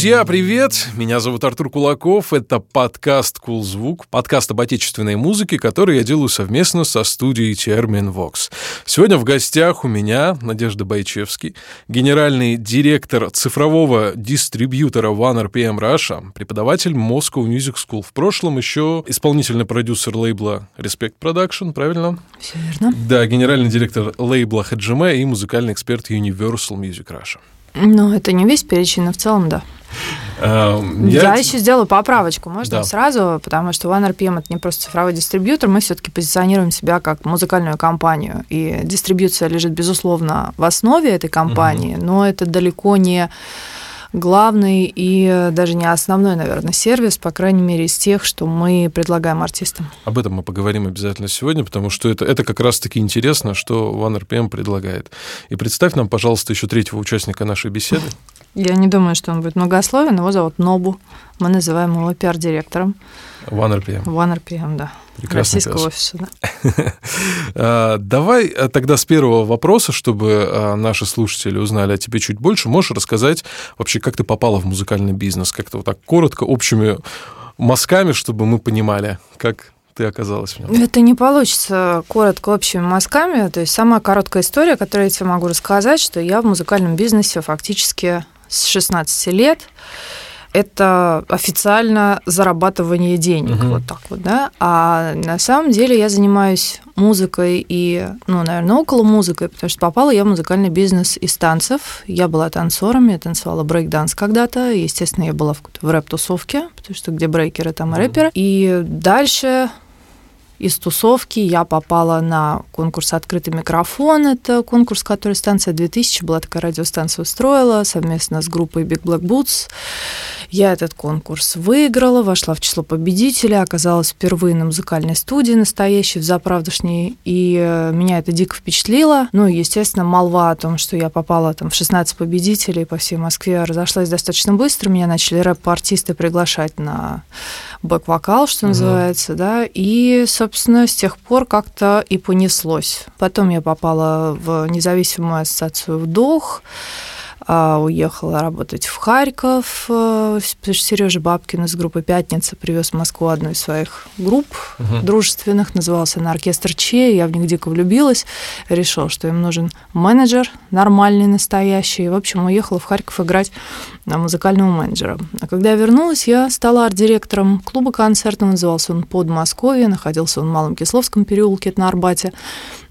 Друзья, привет! Меня зовут Артур Кулаков. Это подкаст «Кул Звук», подкаст об отечественной музыке, который я делаю совместно со студией Термин Вокс. Сегодня в гостях у меня Надежда Байчевский, генеральный директор цифрового дистрибьютора One RPM Russia, преподаватель Moscow Music School. В прошлом еще исполнительный продюсер лейбла Respect Production, правильно? Все верно. Да, генеральный директор лейбла Хаджиме и музыкальный эксперт Universal Music Russia. Ну, это не весь перечень, но в целом да. А, Я, еще сделаю поправочку, можно Да. сразу, потому что One RPM это не просто цифровой дистрибьютор, мы все-таки позиционируем себя как музыкальную компанию, и дистрибьюция лежит, безусловно, в основе этой компании, но это далеко не главный и даже не основной, наверное, сервис, по крайней мере, из тех, что мы предлагаем артистам. Об этом мы поговорим обязательно сегодня, потому что это, это как раз-таки интересно, что One RPM предлагает. И представь нам, пожалуйста, еще третьего участника нашей беседы. Я не думаю, что он будет многословен, его зовут Нобу, мы называем его пиар-директором One RPM. One RPM, да. Прекрасный Российского пес. офиса, да. А, Давай а, тогда с первого вопроса, чтобы а, наши слушатели узнали о тебе чуть больше. Можешь рассказать вообще, как ты попала в музыкальный бизнес? Как-то вот так коротко, общими мазками, чтобы мы понимали, как ты оказалась в нем. Это не получится коротко общими мазками. То есть самая короткая история, которую я тебе могу рассказать, что я в музыкальном бизнесе фактически с 16 лет. Это официально зарабатывание денег, Мгм. вот так вот, да. А на самом деле я занимаюсь музыкой и, ну, наверное, около музыкой, потому что попала я в музыкальный бизнес из танцев. Я была танцором, я танцевала брейк-данс когда-то. Естественно, я была в, в рэп-тусовке, потому что где брейкеры, там и рэперы. И дальше из тусовки я попала на конкурс «Открытый микрофон». Это конкурс, который станция 2000, была такая радиостанция, устроила совместно с группой Big Black Boots. Я этот конкурс выиграла, вошла в число победителей, оказалась впервые на музыкальной студии настоящей, в заправдошней, и э, меня это дико впечатлило. Ну, естественно, молва о том, что я попала там в 16 победителей по всей Москве, разошлась достаточно быстро. Меня начали рэп-артисты приглашать на бэк-вокал, что Мгм. называется, да, и, собственно, с тех пор как-то и понеслось. Потом я попала в независимую ассоциацию «Вдох», уехала работать в Харьков, э, Сережа Бабкин из группы «Пятница» привез в Москву одну из своих групп Мгм. дружественных, назывался она «Оркестр Че», я в них дико влюбилась, решила, что им нужен менеджер нормальный, настоящий, и, в общем, уехала в Харьков играть на музыкального менеджера. А когда я вернулась, я стала арт-директором клуба концертного, назывался он «Подмосковье», находился он в Малом Кисловском переулке, это на Арбате,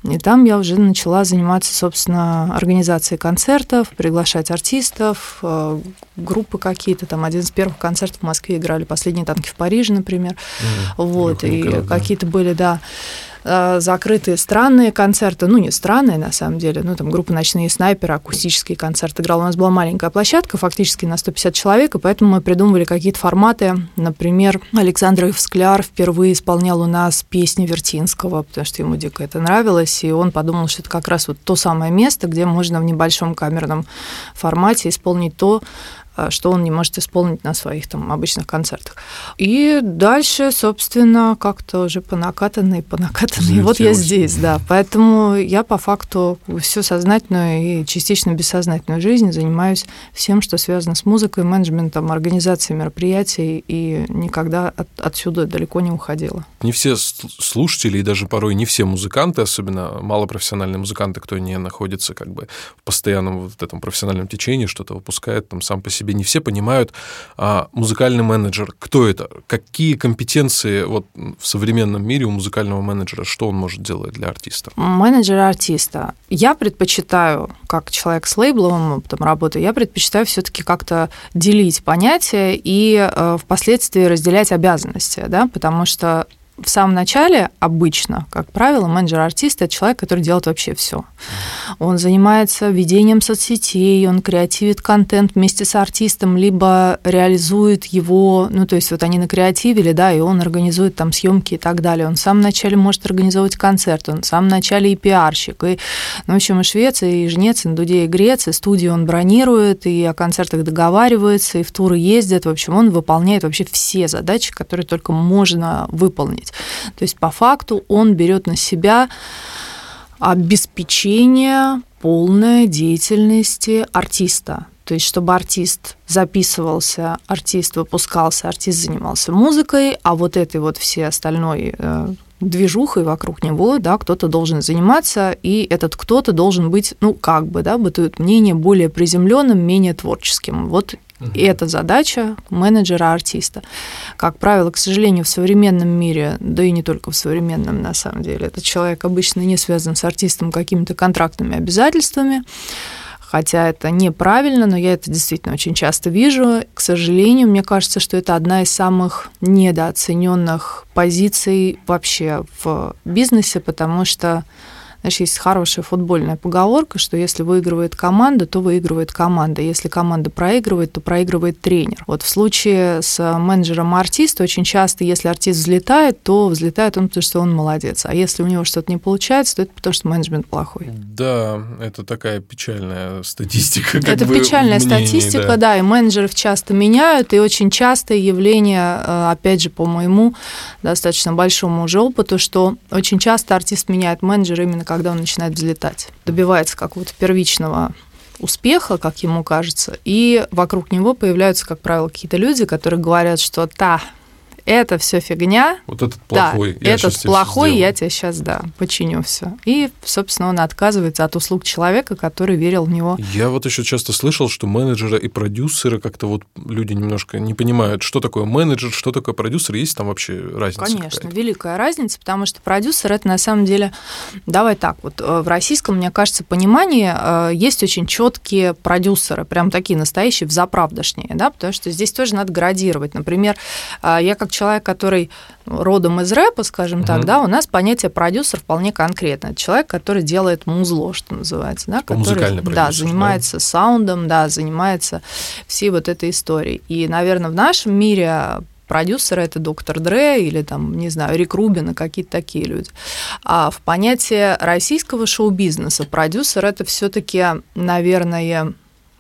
и там я уже начала заниматься, собственно, организацией концертов, приглашать артистов, э, группы какие-то. Там один из первых концертов в Москве играли «Последние танки в Париже», например. Мгм. Вот, и да. какие-то были, да, э, закрытые странные концерты, ну, не странные, на самом деле, ну, там группа «Ночные снайперы», акустический концерт играл. У нас была маленькая площадка, фактически на 150 человек, и поэтому мы придумывали какие-то форматы. Например, Александр Скляр впервые исполнял у нас песни Вертинского, потому что ему дико это нравилось, и он подумал, что это как раз вот то самое место, где можно в небольшом камерном формате исполнить то, что он не может исполнить на своих там обычных концертах. И дальше, собственно, как-то уже по накатанной, по накатанной. Вот я здесь, да. Поэтому я по факту всю сознательную и частично бессознательную жизнь занимаюсь всем, что связано с музыкой, менеджментом, организацией мероприятий, и никогда от- отсюда далеко не уходила. Не все слушатели и даже порой не все музыканты, особенно малопрофессиональные музыканты, кто не находится как бы в постоянном вот этом профессиональном течении, что-то выпускает там сам по себе, не все понимают, а, музыкальный менеджер, кто это, какие компетенции вот в современном мире у музыкального менеджера, что он может делать для артиста? Менеджера артиста. Я предпочитаю, как человек с лейбловым опытом работы, я предпочитаю все-таки как-то делить понятия и э, впоследствии разделять обязанности, да, потому что в самом начале обычно, как правило, менеджер артиста это человек, который делает вообще все. Он занимается ведением соцсетей, он креативит контент вместе с артистом, либо реализует его, ну то есть вот они накреативили, да, и он организует там съемки и так далее. Он в самом начале может организовывать концерт, он в самом начале и пиарщик, и, ну, в общем, и швец, и жнец, и на дуде, и грец, и студию он бронирует, и о концертах договаривается, и в туры ездит, в общем, он выполняет вообще все задачи, которые только можно выполнить. То есть по факту он берет на себя обеспечение полной деятельности артиста. То есть, чтобы артист записывался, артист выпускался, артист занимался музыкой, а вот этой вот все остальной э, движухой вокруг него, да, кто-то должен заниматься, и этот кто-то должен быть, ну, как бы, да, бытует мнение более приземленным, менее творческим. Вот И это задача менеджера-артиста. Как правило, к сожалению, в современном мире, да и не только в современном, на самом деле, этот человек обычно не связан с артистом какими-то контрактными обязательствами, хотя это неправильно, но я это действительно очень часто вижу. К сожалению, мне кажется, что это одна из самых недооцененных позиций вообще в бизнесе, потому что знаешь, есть хорошая футбольная поговорка, что если выигрывает команда, то выигрывает команда. Если команда проигрывает, то проигрывает тренер. Вот в случае с менеджером артиста очень часто, если артист взлетает, то взлетает он, потому что он молодец. А если у него что-то не получается, то это потому что менеджмент плохой. Да, это такая печальная статистика. это бы, печальная мнении, статистика, да. да, и менеджеров часто меняют, и очень частое явление, э, опять же, по моему достаточно большому уже опыту, что очень часто артист меняет менеджера именно когда он начинает взлетать. Добивается какого-то первичного успеха, как ему кажется, и вокруг него появляются, как правило, какие-то люди, которые говорят, что та, это все фигня. Вот этот плохой. Да, я этот плохой, я тебе сейчас, да, починю все. И, собственно, он отказывается от услуг человека, который верил в него. Я вот еще часто слышал, что менеджеры и продюсеры как-то вот люди немножко не понимают, что такое менеджер, что такое продюсер, есть там вообще разница? Конечно, великая разница, потому что продюсер это на самом деле, давай так, вот э, в российском, мне кажется, понимании э, есть очень четкие продюсеры, прям такие настоящие, взаправдошние, да, потому что здесь тоже надо градировать. Например, э, я как человек, который родом из рэпа, скажем так, да, у нас понятие продюсер вполне конкретно. Это человек, который делает музло, что называется, да, который да, занимается да? саундом, да, занимается всей вот этой историей. И, наверное, в нашем мире продюсеры это доктор Дре или там, не знаю, Рик Рубин и какие-то такие люди. А в понятие российского шоу-бизнеса продюсер это все-таки, наверное,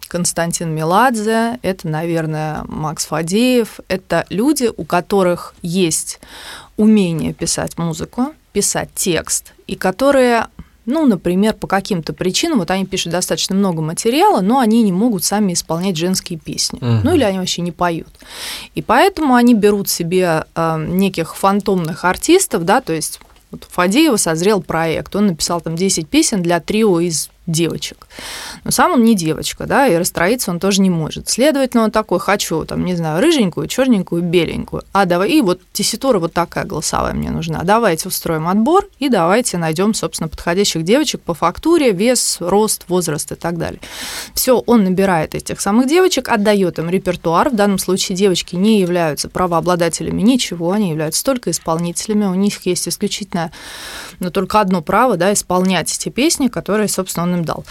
Константин Меладзе, это, наверное, Макс Фадеев. Это люди, у которых есть умение писать музыку, писать текст, и которые ну, например, по каким-то причинам, вот они пишут достаточно много материала, но они не могут сами исполнять женские песни. Угу. Ну, или они вообще не поют. И поэтому они берут себе э, неких фантомных артистов, да, то есть вот у Фадеева созрел проект, он написал там 10 песен для трио из девочек. Но сам он не девочка, да, и расстроиться он тоже не может. Следовательно, он такой, хочу, там, не знаю, рыженькую, черненькую, беленькую. А давай, и вот тесситура вот такая голосовая мне нужна. Давайте устроим отбор и давайте найдем, собственно, подходящих девочек по фактуре, вес, рост, возраст и так далее. Все, он набирает этих самых девочек, отдает им репертуар. В данном случае девочки не являются правообладателями ничего, они являются только исполнителями. У них есть исключительно, но только одно право, да, исполнять эти песни, которые, собственно, он им дал.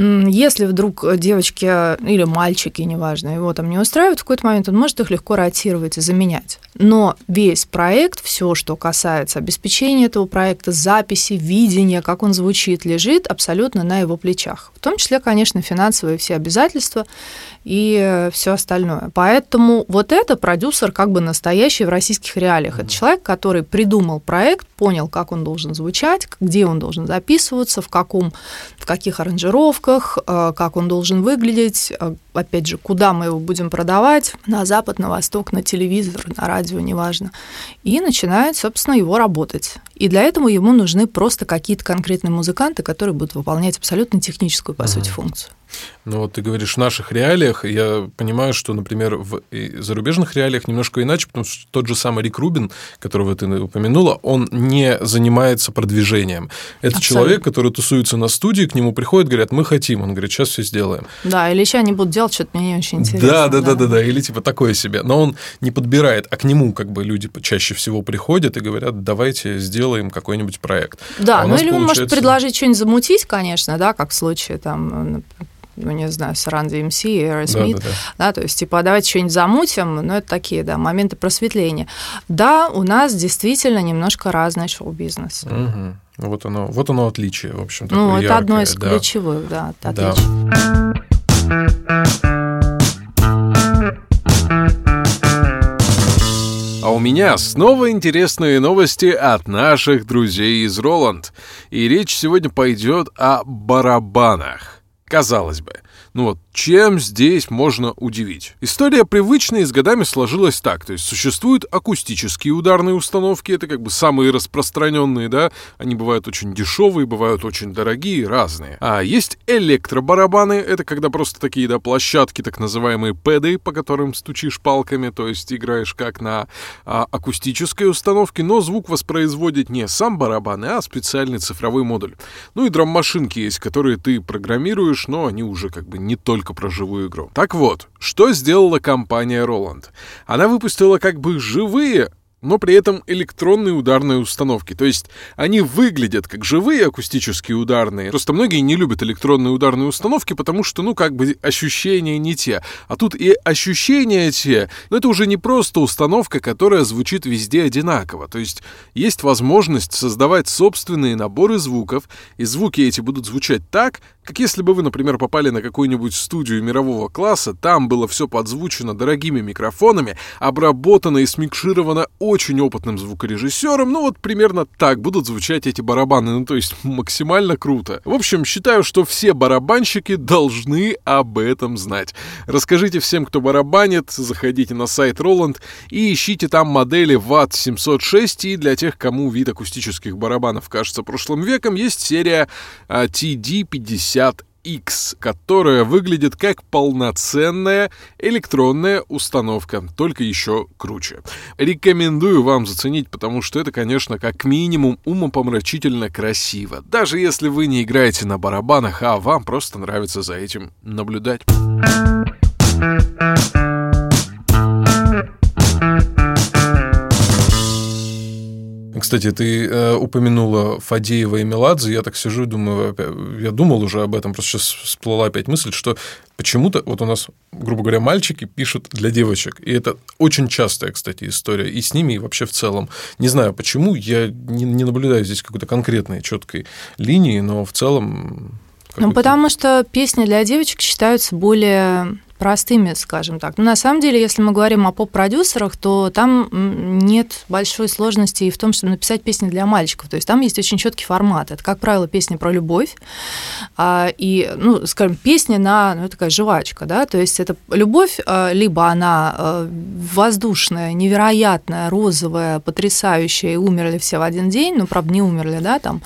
Если вдруг девочки или мальчики, неважно, его там не устраивают, в какой-то момент он может их легко ротировать и заменять. Но весь проект, все, что касается обеспечения этого проекта, записи, видения, как он звучит, лежит абсолютно на его плечах. В том числе, конечно, финансовые все обязательства и все остальное. Поэтому вот это продюсер как бы настоящий в российских реалиях. Это человек, который придумал проект, понял, как он должен звучать, где он должен записываться, в, каком, в каких аранжировках, э, как он должен выглядеть, э, опять же, куда мы его будем продавать, на запад, на восток, на телевизор, на радио, неважно. И начинает, собственно, его работать. И для этого ему нужны просто какие-то конкретные музыканты, которые будут выполнять абсолютно техническую, по uh-huh. сути, функцию. Ну вот ты говоришь, в наших реалиях, я понимаю, что, например, в зарубежных реалиях немножко иначе, потому что тот же самый Рик Рубин, которого ты упомянула, он не занимается продвижением. Это Абсолютно. человек, который тусуется на студии, к нему приходят, говорят, мы хотим, он говорит, сейчас все сделаем. Да, или сейчас они будут делать что-то мне не очень интересно. Да, да, да, да, да, или типа такое себе. Но он не подбирает, а к нему как бы люди чаще всего приходят и говорят, давайте сделаем какой-нибудь проект. Да, а ну или он может предложить что-нибудь замутить, конечно, да, как в случае там ну, не знаю, с Run DMC и Aerosmith, да, да, да. да, то есть, типа, давайте что-нибудь замутим, но это такие, да, моменты просветления. Да, у нас действительно немножко разный шоу-бизнес. Угу. Вот оно, вот оно отличие, в общем. Ну, это яркое, одно из да. ключевых, да, да. А у меня снова интересные новости от наших друзей из Роланд. И речь сегодня пойдет о барабанах. Казалось бы, ну вот чем здесь можно удивить? История привычная и с годами сложилась так. То есть существуют акустические ударные установки, это как бы самые распространенные, да, они бывают очень дешевые, бывают очень дорогие, разные. А есть электробарабаны, это когда просто такие, да, площадки, так называемые пэды, по которым стучишь палками, то есть играешь как на а, акустической установке, но звук воспроизводит не сам барабан, а специальный цифровой модуль. Ну и драм-машинки есть, которые ты программируешь, но они уже как бы не только только про живую игру. Так вот, что сделала компания Roland? Она выпустила как бы живые но при этом электронные ударные установки. То есть они выглядят как живые акустические ударные. Просто многие не любят электронные ударные установки, потому что, ну, как бы ощущения не те. А тут и ощущения те, но это уже не просто установка, которая звучит везде одинаково. То есть есть возможность создавать собственные наборы звуков, и звуки эти будут звучать так, как если бы вы, например, попали на какую-нибудь студию мирового класса, там было все подзвучено дорогими микрофонами, обработано и смикшировано очень опытным звукорежиссером, ну вот примерно так будут звучать эти барабаны, ну то есть максимально круто. В общем, считаю, что все барабанщики должны об этом знать. Расскажите всем, кто барабанит, заходите на сайт Roland и ищите там модели VAT 706, и для тех, кому вид акустических барабанов кажется прошлым веком, есть серия TD50 50X, которая выглядит как полноценная электронная установка, только еще круче. Рекомендую вам заценить, потому что это, конечно, как минимум умопомрачительно красиво. Даже если вы не играете на барабанах, а вам просто нравится за этим наблюдать. Кстати, ты э, упомянула Фадеева и Меладзе. Я так сижу и думаю, я думал уже об этом, просто сейчас всплыла опять мысль, что почему-то вот у нас, грубо говоря, мальчики пишут для девочек. И это очень частая, кстати, история. И с ними, и вообще в целом. Не знаю почему, я не, не наблюдаю здесь какой-то конкретной, четкой линии, но в целом... Ну, потому что песни для девочек считаются более простыми, скажем так. Но на самом деле, если мы говорим о поп-продюсерах, то там нет большой сложности и в том, чтобы написать песни для мальчиков. То есть там есть очень четкий формат. Это, как правило, песни про любовь. А, и, ну, скажем, песни на, ну, такая жвачка, да, то есть это любовь, а, либо она а, воздушная, невероятная, розовая, потрясающая, и умерли все в один день, ну, правда, не умерли, да, там,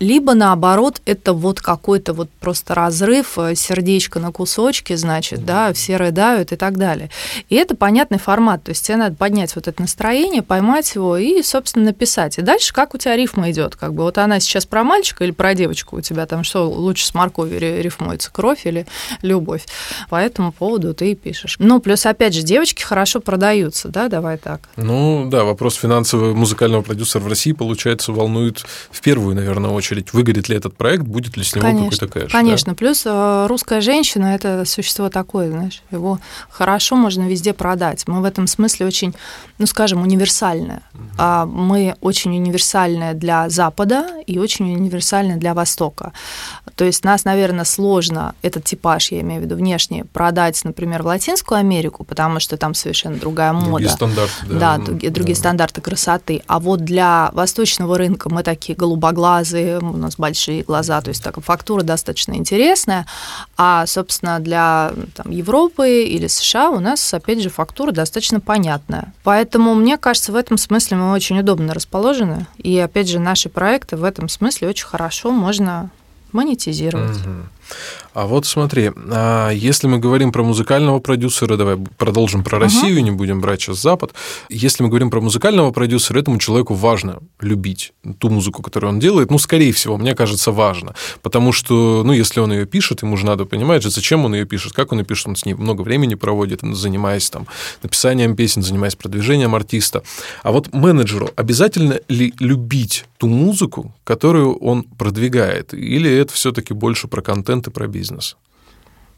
либо наоборот, это вот какой-то вот просто разрыв, э, сердечко на кусочки, значит, плачет, да, все рыдают и так далее. И это понятный формат, то есть тебе надо поднять вот это настроение, поймать его и, собственно, написать. И дальше как у тебя рифма идет, как бы вот она сейчас про мальчика или про девочку у тебя там что лучше с морковью рифмуется, кровь или любовь. По этому поводу ты и пишешь. Ну, плюс, опять же, девочки хорошо продаются, да, давай так. Ну, да, вопрос финансового музыкального продюсера в России, получается, волнует в первую, наверное, очередь. Выгорит ли этот проект, будет ли с него какой-то кэш? Конечно, да? плюс э, русская женщина – это существо так такой, знаешь, его хорошо можно везде продать. Мы в этом смысле очень, ну, скажем, универсальные. А мы очень универсальные для Запада и очень универсальные для Востока. То есть нас, наверное, сложно, этот типаж, я имею в виду внешне, продать, например, в Латинскую Америку, потому что там совершенно другая мода. Другие стандарты, да. Да, другие, другие да. стандарты красоты. А вот для восточного рынка мы такие голубоглазые, у нас большие глаза, то есть так, фактура достаточно интересная. А, собственно, для там, Европы или США у нас, опять же, фактура достаточно понятная. Поэтому, мне кажется, в этом смысле мы очень удобно расположены. И, опять же, наши проекты в этом смысле очень хорошо можно монетизировать. Угу. А вот смотри, а если мы говорим про музыкального продюсера, давай продолжим про Россию, uh-huh. не будем брать сейчас Запад. Если мы говорим про музыкального продюсера, этому человеку важно любить ту музыку, которую он делает. Ну, скорее всего, мне кажется, важно. Потому что, ну, если он ее пишет, ему же надо понимать, зачем он ее пишет, как он ее пишет, он с ней много времени проводит, занимаясь там написанием песен, занимаясь продвижением артиста. А вот менеджеру обязательно ли любить ту музыку, которую он продвигает? Или это все-таки больше про контент и про бизнес?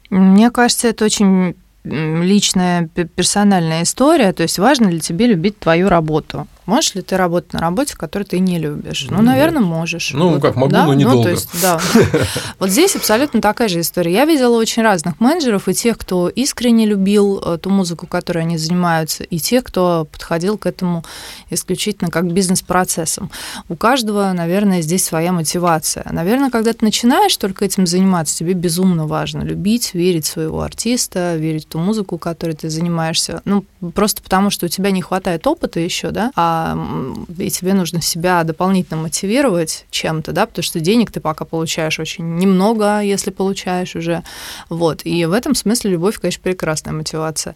Мне кажется, это очень личная, персональная история. То есть важно ли тебе любить твою работу? Можешь ли ты работать на работе, которую ты не любишь? Ну, наверное, можешь. Ну, вот, как могу, да? но недолго. Ну, то есть, да. Вот здесь абсолютно такая же история. Я видела очень разных менеджеров, и тех, кто искренне любил э, ту музыку, которой они занимаются, и тех, кто подходил к этому исключительно как бизнес-процессом. У каждого, наверное, здесь своя мотивация. Наверное, когда ты начинаешь только этим заниматься, тебе безумно важно любить, верить в своего артиста, верить в ту музыку, которой ты занимаешься. Ну, просто потому, что у тебя не хватает опыта еще, да, а, и тебе нужно себя дополнительно мотивировать чем-то, да, потому что денег ты пока получаешь очень немного, если получаешь уже. Вот. И в этом смысле любовь, конечно, прекрасная мотивация.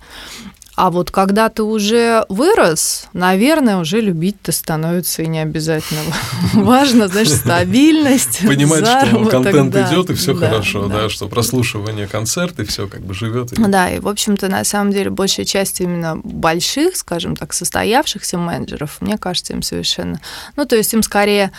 А вот когда ты уже вырос, наверное, уже любить-то становится и не обязательно. Важно, значит, стабильность. Понимать, что контент идет и все хорошо, да. что прослушивание концерта и все как бы живет. Да, и, в общем-то, на самом деле, большая часть именно больших, скажем так, состоявшихся менеджеров, мне кажется, им совершенно... Ну, то есть им скорее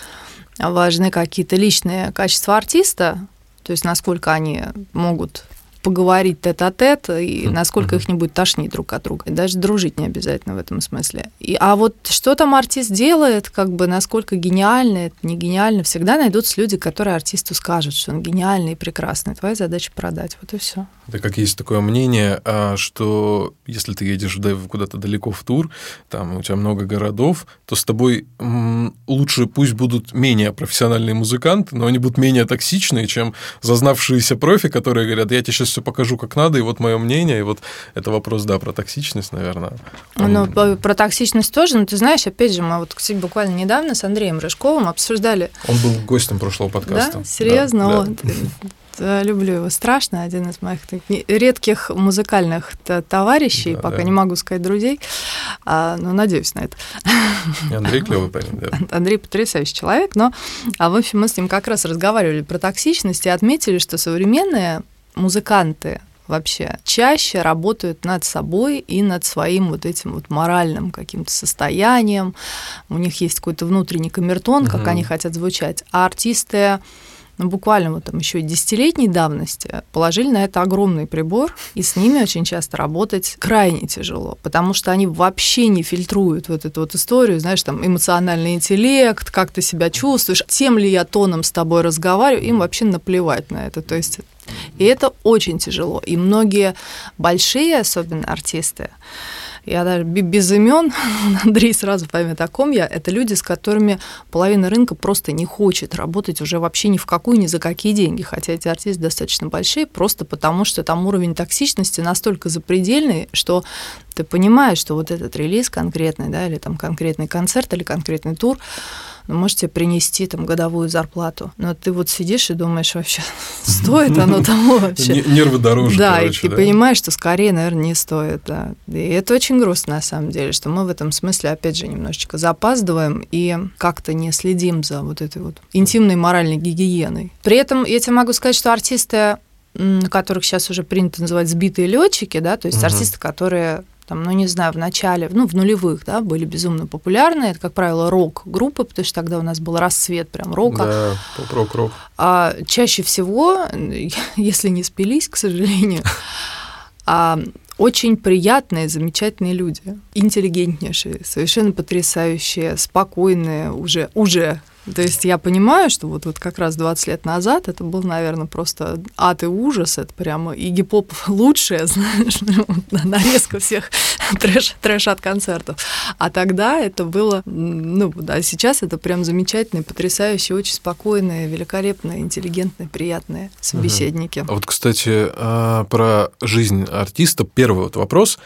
важны какие-то личные качества артиста, то есть насколько они могут поговорить тет-а-тет, и насколько их не будет тошнить друг от друга. И даже дружить не обязательно в этом смысле. И, а вот что там артист делает, как бы насколько гениально, это не гениально, всегда найдутся люди, которые артисту скажут, что он гениальный и прекрасный. Твоя задача продать. Вот и все. Это как есть такое мнение, а, что если ты едешь куда-то далеко в тур, там у тебя много городов, то с тобой лучше пусть будут менее профессиональные музыканты, но они будут менее токсичные, чем зазнавшиеся профи, которые говорят, я тебе сейчас все покажу как надо, и вот мое мнение, и вот это вопрос, да, про токсичность, наверное. Ну, про, про токсичность тоже, но ты знаешь, опять же, мы вот, кстати, буквально недавно с Андреем Рыжковым обсуждали. Он был гостем прошлого подкаста. Да, серьезно, да, вот. Да. Люблю его страшно, один из моих редких музыкальных товарищей, да, пока да. не могу сказать друзей, а, но надеюсь на это. И Андрей клевый парень, да. Андрей потрясающий человек, но, а, в общем, мы с ним как раз разговаривали про токсичность и отметили, что современные музыканты вообще чаще работают над собой и над своим вот этим вот моральным каким-то состоянием. У них есть какой-то внутренний камертон, как угу. они хотят звучать. А артисты ну, буквально вот там еще десятилетней давности положили на это огромный прибор, и с ними очень часто работать крайне тяжело, потому что они вообще не фильтруют вот эту вот историю, знаешь, там эмоциональный интеллект, как ты себя чувствуешь, тем ли я тоном с тобой разговариваю, им вообще наплевать на это, то есть и это очень тяжело. И многие большие, особенно артисты, я даже без имен, Андрей сразу поймет, о ком я, это люди, с которыми половина рынка просто не хочет работать уже вообще ни в какую, ни за какие деньги, хотя эти артисты достаточно большие, просто потому что там уровень токсичности настолько запредельный, что ты понимаешь, что вот этот релиз конкретный, да, или там конкретный концерт, или конкретный тур, ну, можете принести там годовую зарплату. Но ты вот сидишь и думаешь, вообще, стоит оно того вообще? Нервы дороже, Да, и ты понимаешь, что скорее, наверное, не стоит, да. И это очень грустно, на самом деле, что мы в этом смысле, опять же, немножечко запаздываем и как-то не следим за вот этой вот интимной моральной гигиеной. При этом я тебе могу сказать, что артисты которых сейчас уже принято называть сбитые летчики, да, то есть угу. артисты, которые там, ну, не знаю, в начале, ну, в нулевых, да, были безумно популярны. Это, как правило, рок-группы, потому что тогда у нас был расцвет прям рока. Да, поп-рок-рок. А чаще всего, если не спились, к сожалению, а очень приятные, замечательные люди, интеллигентнейшие, совершенно потрясающие, спокойные, уже, уже то есть я понимаю, что вот, вот как раз 20 лет назад это был, наверное, просто ад и ужас, это прямо и гип-поп лучшее, знаешь, нарезка всех трэш, трэш от концертов. А тогда это было, ну да, сейчас это прям замечательные, потрясающие, очень спокойные, великолепные, интеллигентные, приятные собеседники. А вот, кстати, а, про жизнь артиста. Первый вот вопрос.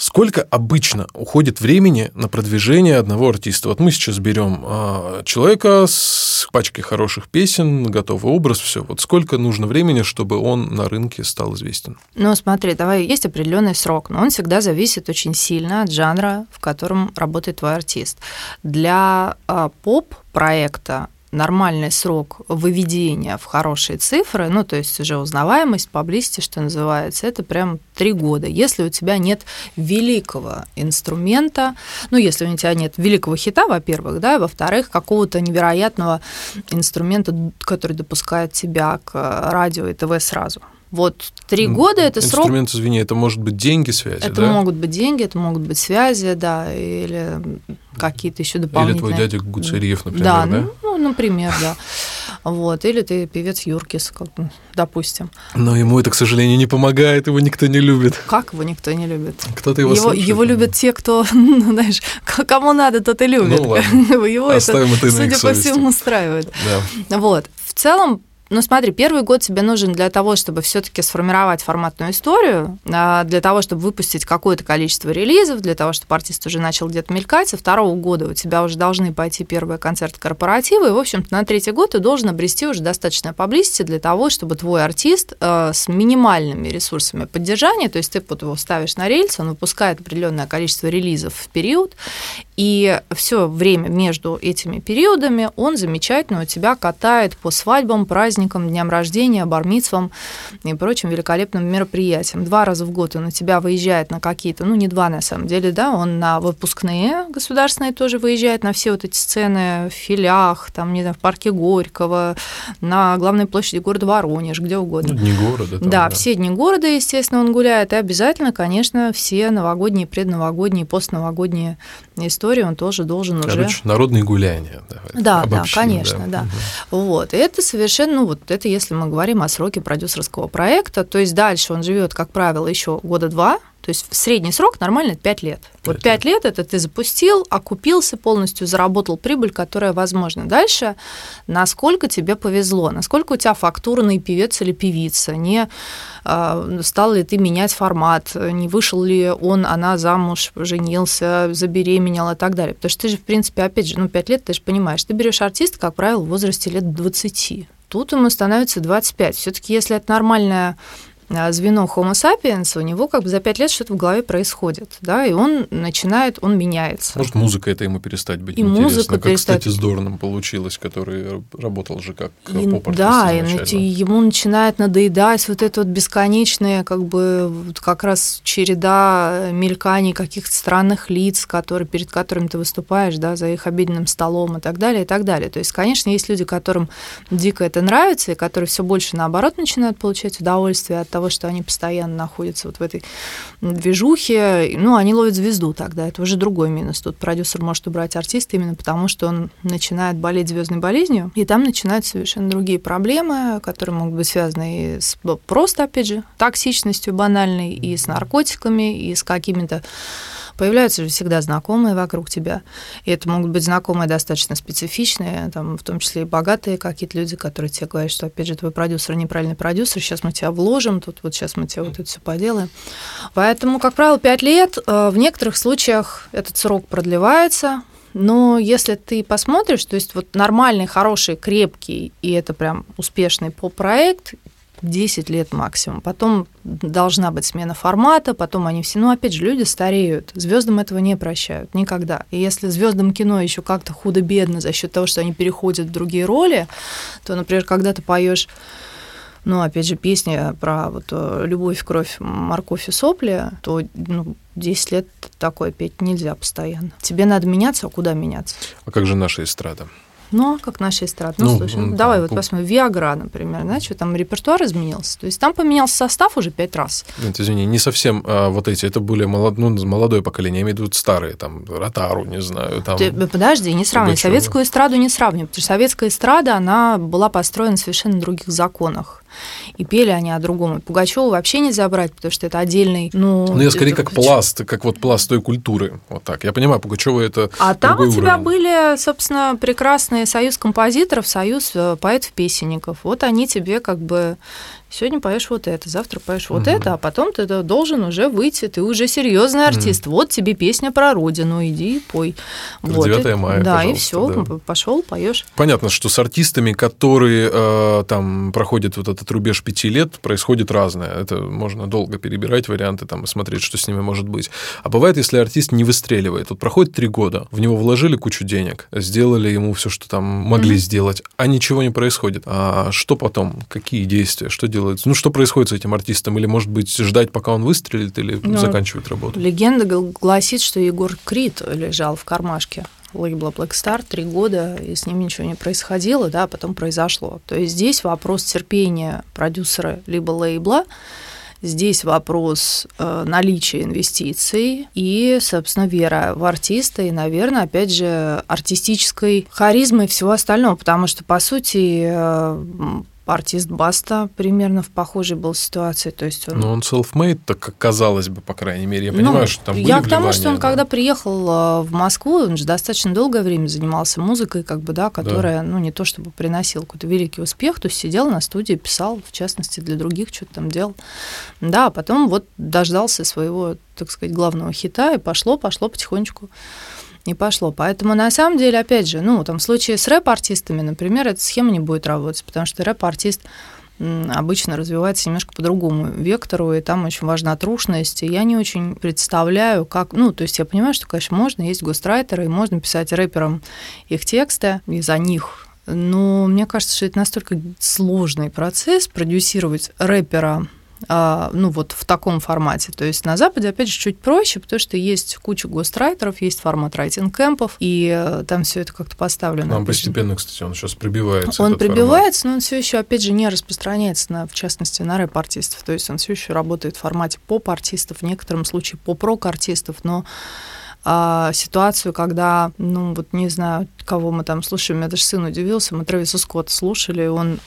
Сколько обычно уходит времени на продвижение одного артиста? Вот мы сейчас берем а, человека с пачкой хороших песен, готовый образ, все. Вот сколько нужно времени, чтобы он на рынке стал известен? Ну, смотри, давай, есть определенный срок, но он всегда зависит очень сильно от жанра, в котором работает твой артист. Для а, поп-проекта нормальный срок выведения в хорошие цифры, ну, то есть уже узнаваемость, поблизости, что называется, это прям три года. Если у тебя нет великого инструмента, ну, если у тебя нет великого хита, во-первых, да, во-вторых, какого-то невероятного инструмента, который допускает тебя к радио и ТВ сразу. Вот три года это Инструмент, срок. Инструмент, извини, это может быть деньги, связи, Это да? могут быть деньги, это могут быть связи, да, или какие-то еще дополнительные. Или твой дядя Гуцериев, например, да? да? Ну, ну, например, да. Вот. Или ты певец Юркис, как, допустим. Но ему это, к сожалению, не помогает, его никто не любит. Как его никто не любит? Кто-то его Его, слушает. его любят те, кто, ну, знаешь, кому надо, тот и любит. Ну, ладно. Его это, Оставим это на судя по всему, устраивает. Да. Вот. В целом, ну смотри, первый год тебе нужен для того, чтобы все-таки сформировать форматную историю, а, для того, чтобы выпустить какое-то количество релизов, для того, чтобы артист уже начал где-то мелькать. Со второго года у тебя уже должны пойти первые концерты корпоративы, и, в общем-то, на третий год ты должен обрести уже достаточно поблизости для того, чтобы твой артист э, с минимальными ресурсами поддержания, то есть ты вот его ставишь на рельсы, он выпускает определенное количество релизов в период, и все время между этими периодами он замечательно у тебя катает по свадьбам, праздникам, дням рождения, бармицвам и прочим великолепным мероприятиям. Два раза в год он у тебя выезжает на какие-то, ну не два на самом деле, да, он на выпускные государственные тоже выезжает на все вот эти сцены в филях, там, не знаю, в парке Горького, на главной площади города Воронеж, где угодно. Ну, дни города. там, Да, все дни города, естественно, он гуляет. И обязательно, конечно, все новогодние, предновогодние, постновогодние истории он тоже должен уже... Короче, народные гуляния. давай, Да, да, обобщим, конечно, да. Мгм. Вот. И это совершенно, ну вот это если мы говорим о сроке продюсерского проекта, то есть дальше он живет, как правило, еще года два, то есть в средний срок нормально это 5 лет. Вот Пять 5 лет это ты запустил, окупился полностью, заработал прибыль, которая возможна. Дальше, насколько тебе повезло, насколько у тебя фактурный певец или певица, не а, стал ли ты менять формат, не вышел ли он, она замуж, женился, забеременел и так далее. Потому что ты же, в принципе, опять же, ну, 5 лет, ты же понимаешь, ты берешь артиста, как правило, в возрасте лет 20. Тут ему становится 25. Все-таки, если это нормальная звено Homo sapiens, у него как бы за пять лет что-то в голове происходит, да, и он начинает, он меняется. Может, музыка это ему перестать быть И интересно, музыка как, перестать- кстати, с Дорном получилось, который работал же как И- поп-артист да, и изначально. нати- ему начинает надоедать вот это вот бесконечное, как бы вот как раз череда мельканий каких-то странных лиц, которые, перед которыми ты выступаешь, да, за их обеденным столом и так далее, и так далее. То есть, конечно, есть люди, которым дико это нравится, и которые все больше наоборот начинают получать удовольствие от того, что они постоянно находятся вот в этой движухе. Ну, они ловят звезду тогда, это уже другой минус. Тут продюсер может убрать артиста именно потому, что он начинает болеть звездной болезнью, и там начинаются совершенно другие проблемы, которые могут быть связаны и с просто, опять же, токсичностью банальной, и с наркотиками, и с какими-то появляются же всегда знакомые вокруг тебя. И это могут быть знакомые достаточно специфичные, там, в том числе и богатые какие-то люди, которые тебе говорят, что, опять же, твой продюсер неправильный продюсер, сейчас мы тебя вложим, тут вот сейчас мы тебе вот это все поделаем. Поэтому, как правило, 5 лет, э, в некоторых случаях этот срок продлевается, но если ты посмотришь, то есть вот нормальный, хороший, крепкий, и это прям успешный поп-проект, 10 лет максимум. Потом должна быть смена формата, потом они все, ну опять же, люди стареют, звездам этого не прощают никогда. И если звездам кино еще как-то худо-бедно за счет того, что они переходят в другие роли, то, например, когда ты поешь ну, опять же, песня про вот э, любовь, кровь, морковь и сопли, то ну, 10 лет такое петь нельзя постоянно. Тебе надо меняться, а куда меняться? А как же наша эстрада? Ну, а как наша эстрада? Ну, Ну, слушай, ну, давай вот посмотрим. Виагра, например, да, что там репертуар изменился. То есть там поменялся состав уже пять раз. Нет, извини, не совсем а, вот эти, это более молод, ну, молодое поколение, я имею в виду старые, там, Ротару, не знаю, там... Ты, э, подожди, не сравнивай. Советскую эстраду не сравнивай, потому что советская эстрада, она была построена в совершенно других законах. И пели они о другом. И Пугачева вообще нельзя брать, потому что это отдельный... Ну, Ну, я скорее это- как пласт, как вот пласт той культуры. Вот так. Я понимаю, Пугачева это А там у тебя уровень. были, собственно, прекрасные союз композиторов, союз э, поэтов-песенников. Вот они тебе как бы сегодня поешь вот это, завтра поешь вот Мгм. это, а потом ты должен уже выйти, ты уже серьезный артист. Вот тебе песня про родину, иди и пой. Вот, 9 и- мая, Да, и все, да. пошел, поешь. Понятно, что с артистами, которые э, там проходят вот этот рубеж пяти лет, происходит разное. Это можно долго перебирать варианты там и смотреть, что с ними может быть. А бывает, если артист не выстреливает. Вот проходит три года, в него вложили кучу денег, сделали ему все, что там могли Мгм. сделать, а ничего не происходит. А что потом? Какие действия? Что делается? Ну, что происходит с этим артистом? Или, может быть, ждать, пока он выстрелит, или Ну, заканчивать работу? Легенда гл- гласит, что Егор Крид лежал в кармашке лейбла Black Star три года, и с ним ничего не происходило, да, а потом произошло. То есть здесь вопрос терпения продюсера либо лейбла, Здесь вопрос э, наличия инвестиций и, собственно, вера в артиста и, наверное, опять же, артистической харизмы и всего остального, потому что, по сути, э, артист Баста примерно в похожей был ситуации. То есть он... Но он self-made, так казалось бы, по крайней мере. Я понимаю, ну, что там были Я к тому, что он да. когда приехал э, в Москву, он же достаточно долгое время занимался музыкой, как бы, да, которая, да. ну, не то чтобы приносил какой-то великий успех, то есть сидел на студии, писал, в частности, для других что-то там делал. Да, а потом вот дождался своего, так сказать, главного хита, и пошло, пошло потихонечку не пошло. Поэтому на самом деле, опять же, ну, там в случае с рэп-артистами, например, эта схема не будет работать, потому что рэп-артист обычно развивается немножко по другому вектору, и там очень важна трушность. И я не очень представляю, как... Ну, то есть я понимаю, что, конечно, можно, есть гострайтеры, и можно писать рэперам их тексты, и за них но мне кажется, что это настолько сложный процесс продюсировать рэпера ну вот в таком формате. То есть на Западе, опять же, чуть проще, потому что есть куча гострайтеров, есть формат райтинг-кэмпов, и э, там все это как-то поставлено. Нам постепенно, кстати, он сейчас прибивается. Он прибивается, формат. но он все еще, опять же, не распространяется, на, в частности, на рэп-артистов. То есть он все еще работает в формате поп-артистов, в некотором случае поп-рок-артистов, но а, ситуацию, когда, ну вот не знаю, кого мы там слушаем, я даже сын удивился, мы Трэвиса Скотта слушали, он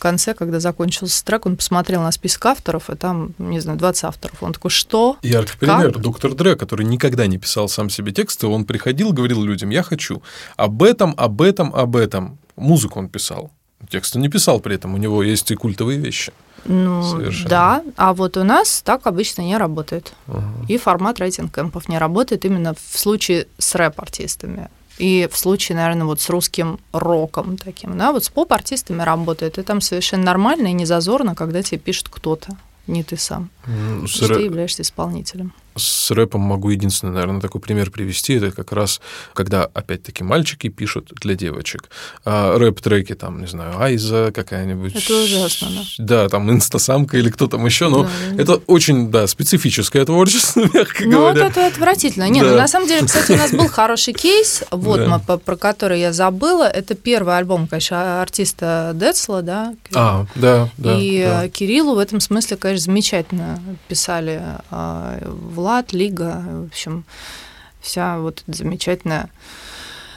конце, когда закончился трек, он посмотрел на список авторов, и там, не знаю, 20 авторов. Он такой, что? Яркий пример. Доктор Дре, который никогда не писал сам себе тексты, он приходил, говорил людям, я хочу об этом, об этом, об этом. Музыку он писал. Текст он не писал при этом, у него есть и культовые вещи. Ну, Совершенно. да, а вот у нас так обычно не работает. Угу. И формат рейтинг-кэмпов не работает именно в случае с рэп-артистами. И в случае, наверное, вот с русским роком таким, да, вот с поп-артистами работает, и там совершенно нормально и не зазорно, когда тебе пишет кто-то, не ты сам. Ну, с... Ты являешься исполнителем. С рэпом могу единственный, наверное, такой пример привести. Это как раз, когда, опять-таки, мальчики пишут для девочек. А рэп-треки, там, не знаю, Айза какая-нибудь. Это ужасно, да. Да, там инстасамка или кто там еще. Но да. это очень, да, специфическое творчество, мягко ну, говоря. Ну, вот это отвратительно. Нет, ну, да. ну, на самом деле, кстати, у нас был хороший кейс, вот, да. мы, про который я забыла. Это первый альбом, конечно, артиста Децла, да. А, да, да. И да. Кириллу в этом смысле, конечно, замечательно писали а, Влад Лига, в общем, вся вот замечательная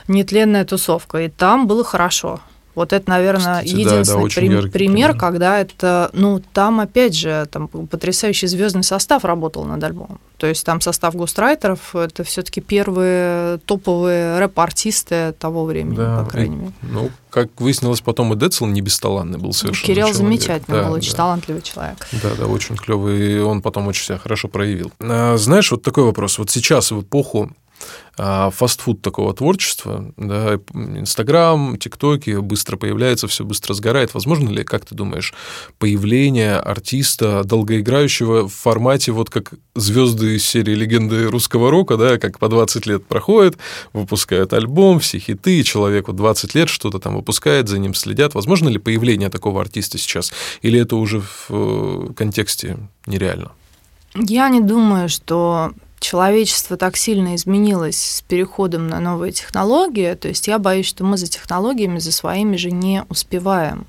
нетленная тусовка. И там было хорошо. Вот это, наверное, Кстати, единственный да, да, при- пример, когда это, ну, там опять же, там потрясающий звездный состав работал над альбомом. То есть там состав густрайтеров, это все-таки первые топовые рэп-артисты того времени, да, по крайней мере. Ну, как выяснилось потом, и Децл не бесталанный был совершенно. Кирилл человек. замечательный да, был, очень да. талантливый человек. Да, да, очень клевый, и он потом очень себя хорошо проявил. А, знаешь, вот такой вопрос. Вот сейчас, в эпоху фастфуд такого творчества, да, Инстаграм, ТикТоки быстро появляется, все быстро сгорает. Возможно ли, как ты думаешь, появление артиста долгоиграющего в формате вот как звезды из серии «Легенды русского рока», да, как по 20 лет проходит, выпускают альбом, все хиты, человеку 20 лет что-то там выпускает, за ним следят. Возможно ли появление такого артиста сейчас? Или это уже в э, контексте нереально? Я не думаю, что человечество так сильно изменилось с переходом на новые технологии, то есть я боюсь, что мы за технологиями, за своими же не успеваем.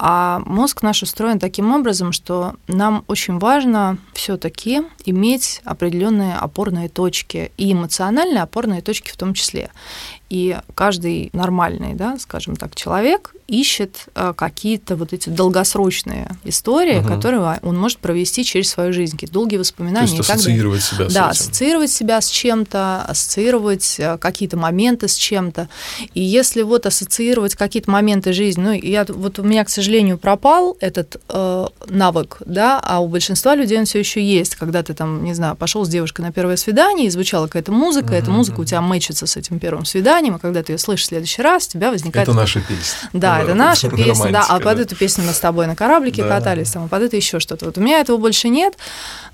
А мозг наш устроен таким образом, что нам очень важно все-таки иметь определенные опорные точки и эмоциональные опорные точки в том числе. И каждый нормальный, да, скажем так, человек ищет э, какие-то вот эти долгосрочные истории, угу. которые он может провести через свою жизнь, какие-то долгие воспоминания. То есть ассоциировать себя с Да, этим. ассоциировать себя с чем-то, ассоциировать э, какие-то моменты с чем-то. И если вот ассоциировать какие-то моменты жизни, ну, я, вот у меня, к сожалению, пропал этот э, навык, да, а у большинства людей он все еще есть, когда ты там, не знаю, пошел с девушкой на первое свидание, и звучала какая-то музыка, угу. эта музыка у тебя мэчится с этим первым свиданием, названием, и когда ты ее слышишь в следующий раз, у тебя возникает... Это наша песня. Да, это наша песня, да, а под эту песню мы с тобой на кораблике катались, там, а под это еще что-то. Вот у меня этого больше нет,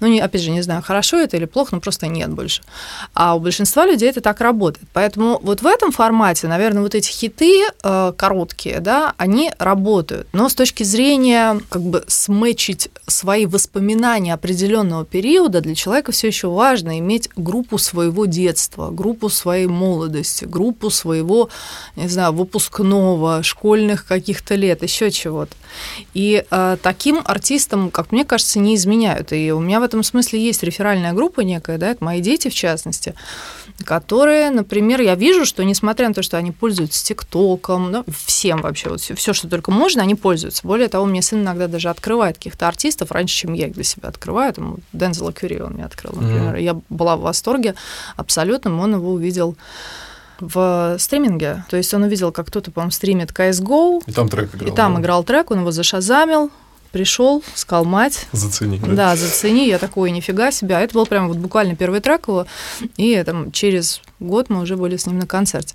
ну, не, опять же, не знаю, хорошо это или плохо, но просто нет больше. А у большинства людей это так работает. Поэтому вот в этом формате, наверное, вот эти хиты э, короткие, да, они работают. Но с точки зрения как бы смечить свои воспоминания определенного периода, для человека все еще важно иметь группу своего детства, группу своей молодости, группу группу своего, не знаю, выпускного, школьных каких-то лет, еще чего-то. И э, таким артистам, как мне кажется, не изменяют. И у меня в этом смысле есть реферальная группа некая, да, это мои дети в частности, которые, например, я вижу, что несмотря на то, что они пользуются ТикТоком, ну, всем вообще, вот все, что только можно, они пользуются. Более того, мне сын иногда даже открывает каких-то артистов раньше, чем я их для себя открываю. Там Дензела Кюри он мне открыл, например. Mm-hmm. Я была в восторге абсолютно, он его увидел в стриминге. То есть он увидел, как кто-то, по-моему, стримит CSGO. И там трек играл. И там да? играл трек, он его зашазамил, пришел, сказал мать. Зацени. Да? да, зацени. Я такой, нифига себе. А это был прям вот буквально первый трек его. И там через год мы уже были с ним на концерте.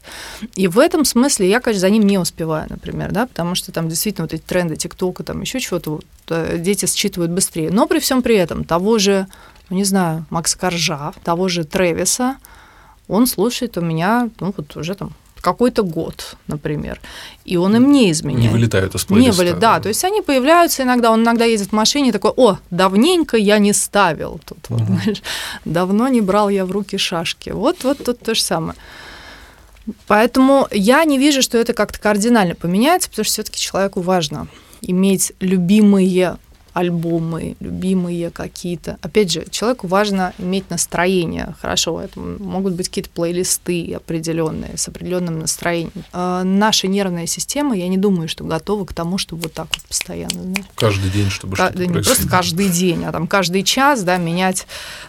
И в этом смысле я, конечно, за ним не успеваю, например, да, потому что там действительно вот эти тренды ТикТока, там еще чего-то вот, э, дети считывают быстрее. Но при всем при этом того же, ну, не знаю, Макса Коржа, того же Тревиса, он слушает у меня, ну, вот уже там какой-то год, например, и он им не изменяет. Не вылетают из плейлиста. Не вылетают, да, то есть они появляются иногда, он иногда ездит в машине такой, о, давненько я не ставил тут, вот, знаешь, давно не брал я в руки шашки, вот, вот тут то же самое. Поэтому я не вижу, что это как-то кардинально поменяется, потому что все-таки человеку важно иметь любимые альбомы, любимые какие-то. Опять же, человеку важно иметь настроение. Хорошо, это могут быть какие-то плейлисты определенные, с определенным настроением. А наша нервная система, я не думаю, что готова к тому, чтобы вот так вот постоянно. Знаешь, каждый день, чтобы что-то да, Не просто каждый день, а там каждый час, да, менять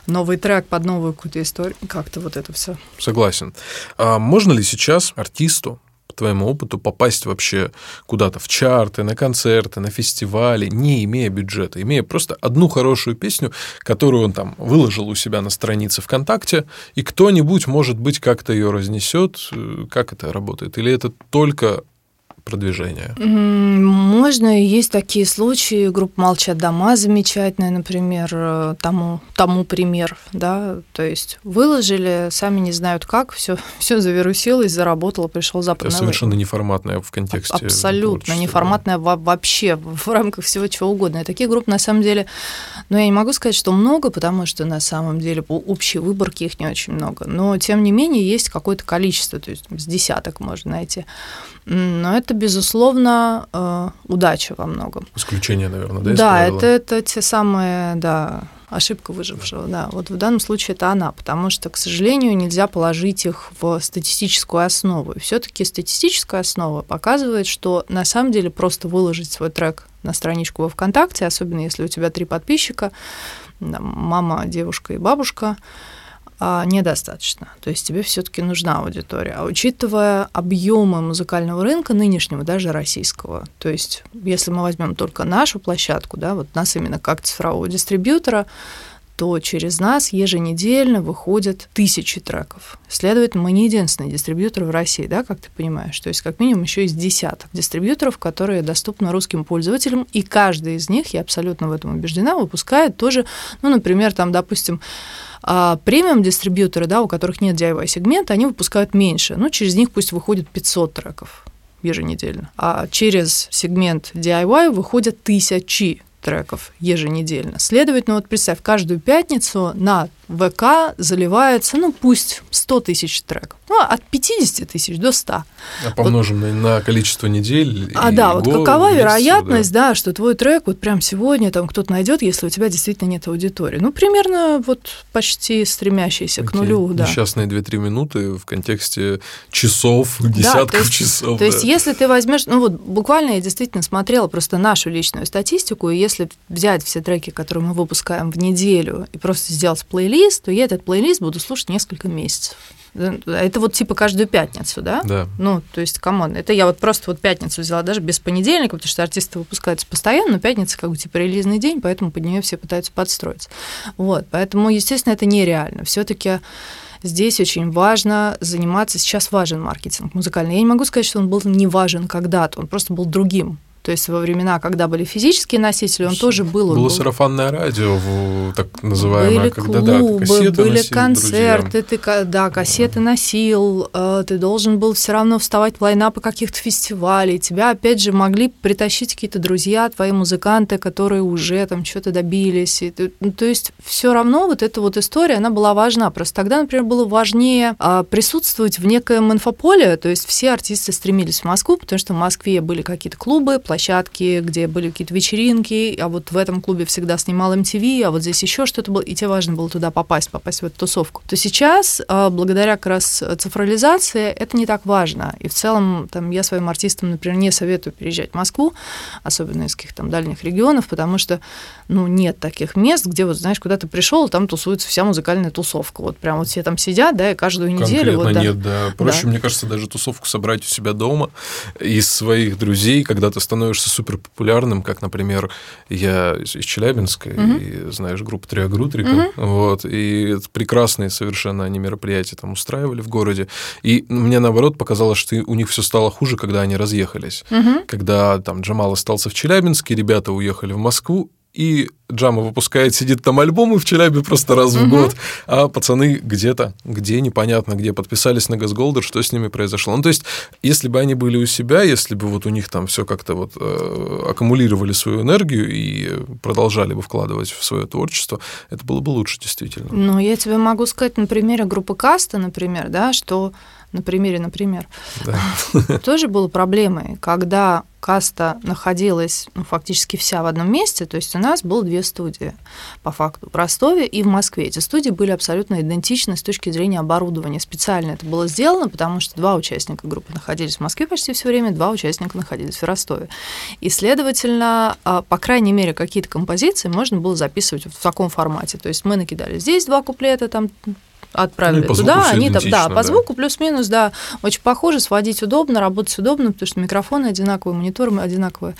новый трек под новую какую-то историю. Как-то вот это все. Согласен. А можно ли сейчас артисту твоему опыту попасть вообще куда-то в чарты, на концерты, на фестивали, не имея бюджета, имея просто одну хорошую песню, которую он там выложил у себя на странице ВКонтакте, и кто-нибудь, может быть, как-то ее разнесет. Э, как это работает? Или это только продвижения? Можно, есть такие случаи. Группа «Молчат дома» замечательная, например, э, тому, тому пример, да, то есть выложили, сами не знают как, все, все завирусилось, заработало, пришел западный Это совершенно неформатная в контексте Абсолютно неформатная да. вообще в рамках всего чего угодно. И таких групп, на самом деле, ну, я не могу сказать, что много, потому что на самом деле по общей выборке их не очень много, но, тем не менее, есть какое-то количество, то есть с десяток можно найти. Но это, безусловно, э, удача во многом. Исключение, наверное, да? Да, это, это те самые, да, ошибка выжившего, да. Вот в данном случае это она, потому что, к сожалению, нельзя положить их в статистическую основу. И все-таки статистическая основа показывает, что на самом деле просто выложить свой трек на страничку во ВКонтакте, особенно если у тебя три подписчика, мама, девушка и бабушка, недостаточно. То есть тебе все-таки нужна аудитория. А учитывая объемы музыкального рынка нынешнего, даже российского, то есть если мы возьмем только нашу площадку, да, вот нас именно как цифрового дистрибьютора, то через нас еженедельно выходят тысячи треков. Следовательно, мы не единственный дистрибьютор в России, да, как ты понимаешь. То есть, как минимум, еще есть десяток дистрибьюторов, которые доступны русским пользователям, и каждый из них, я абсолютно в этом убеждена, выпускает тоже, ну, например, там, допустим, а премиум дистрибьюторы, да, у которых нет DIY сегмента, они выпускают меньше. Ну, через них пусть выходит 500 треков еженедельно. А через сегмент DIY выходят тысячи треков еженедельно. Следовательно, вот представь, каждую пятницу на ВК заливается, ну пусть 100 тысяч треков, ну от 50 тысяч до 100. А помножим вот. на количество недель. А да, вот какова месяца, вероятность, да. да, что твой трек вот прям сегодня там кто-то найдет, если у тебя действительно нет аудитории? Ну примерно вот почти стремящийся Окей. к нулю, да. Несчастные 2-3 минуты в контексте часов, десятков да, есть, часов. То да. есть если ты возьмешь, ну вот буквально я действительно смотрела просто нашу личную статистику, и если взять все треки, которые мы выпускаем в неделю, и просто сделать плейлист плейлист, то я этот плейлист буду слушать несколько месяцев. Это вот типа каждую пятницу, да? Да. Ну, то есть, come on, это я вот просто вот пятницу взяла, даже без понедельника, потому что артисты выпускаются постоянно, но пятница как бы типа релизный день, поэтому под нее все пытаются подстроиться. Вот, поэтому, естественно, это нереально. все таки здесь очень важно заниматься, сейчас важен маркетинг музыкальный. Я не могу сказать, что он был не важен когда-то, он просто был другим То есть во времена, когда были физические носители, он тоже был. Было был... сарафанное радио, так называемое, были когда клубы, да, были концерты, ты, да, кассеты носил, э, ты должен был все равно вставать в лайнапы каких-то фестивалей, тебя опять же могли притащить какие-то друзья, твои музыканты, которые уже там что-то добились. И, ну, то есть все равно вот эта вот история, она была важна. Просто тогда, например, было важнее а, присутствовать в некоем инфополе, то есть все артисты стремились в Москву, потому что в Москве были какие-то клубы, площадки, где были какие-то вечеринки, а вот в этом клубе всегда снимал MTV, а вот здесь еще что-то было, и тебе важно было туда попасть, попасть в эту тусовку. То сейчас, а, благодаря как раз цифрализации, это не так важно. И в целом, там, я своим артистам, например, не советую переезжать в Москву, особенно из каких-то там дальних регионов, потому что, ну, нет таких мест, где вот, знаешь, куда ты пришел, там тусуется вся музыкальная тусовка. Вот прям вот все там сидят, да, и каждую неделю. Конкретно вот, да. нет, да. Проще, да. мне кажется, даже тусовку собрать у себя дома из своих друзей, когда ты становишься супер популярным, как, например, я из Челябинска, угу. и знаешь группу Триагрутрика, угу. вот, и это прекрасные совершенно они мероприятия там устраивали в городе, и мне, наоборот, показалось, что у них все стало хуже, когда они разъехались. Угу. Когда там Джамал остался в Челябинске, ребята уехали в Москву, и Джама выпускает, сидит там альбомы в Челябе просто раз в год, а пацаны где-то, где непонятно где, подписались на Газголдер, что с ними произошло. Ну, то есть, если бы они были у себя, если бы вот у них там все как-то вот э, аккумулировали свою энергию и продолжали бы вкладывать в свое творчество, это было бы лучше действительно. Ну, я тебе могу сказать на примере группы Каста, например, да, что на примере, например, да. тоже было проблемой, когда каста находилась ну, фактически вся в одном месте, то есть у нас было две студии по факту в Ростове и в Москве. Эти студии были абсолютно идентичны с точки зрения оборудования. Специально это было сделано, потому что два участника группы находились в Москве почти все время, два участника находились в Ростове. И, следовательно, а, по крайней мере, какие-то композиции можно было записывать в таком формате. То есть мы накидали здесь два куплета, там отправили ну, туда, они там, да, по да. звуку плюс-минус, да, очень похоже, сводить удобно, работать удобно, потому что микрофоны одинаковые, мониторы одинаковые.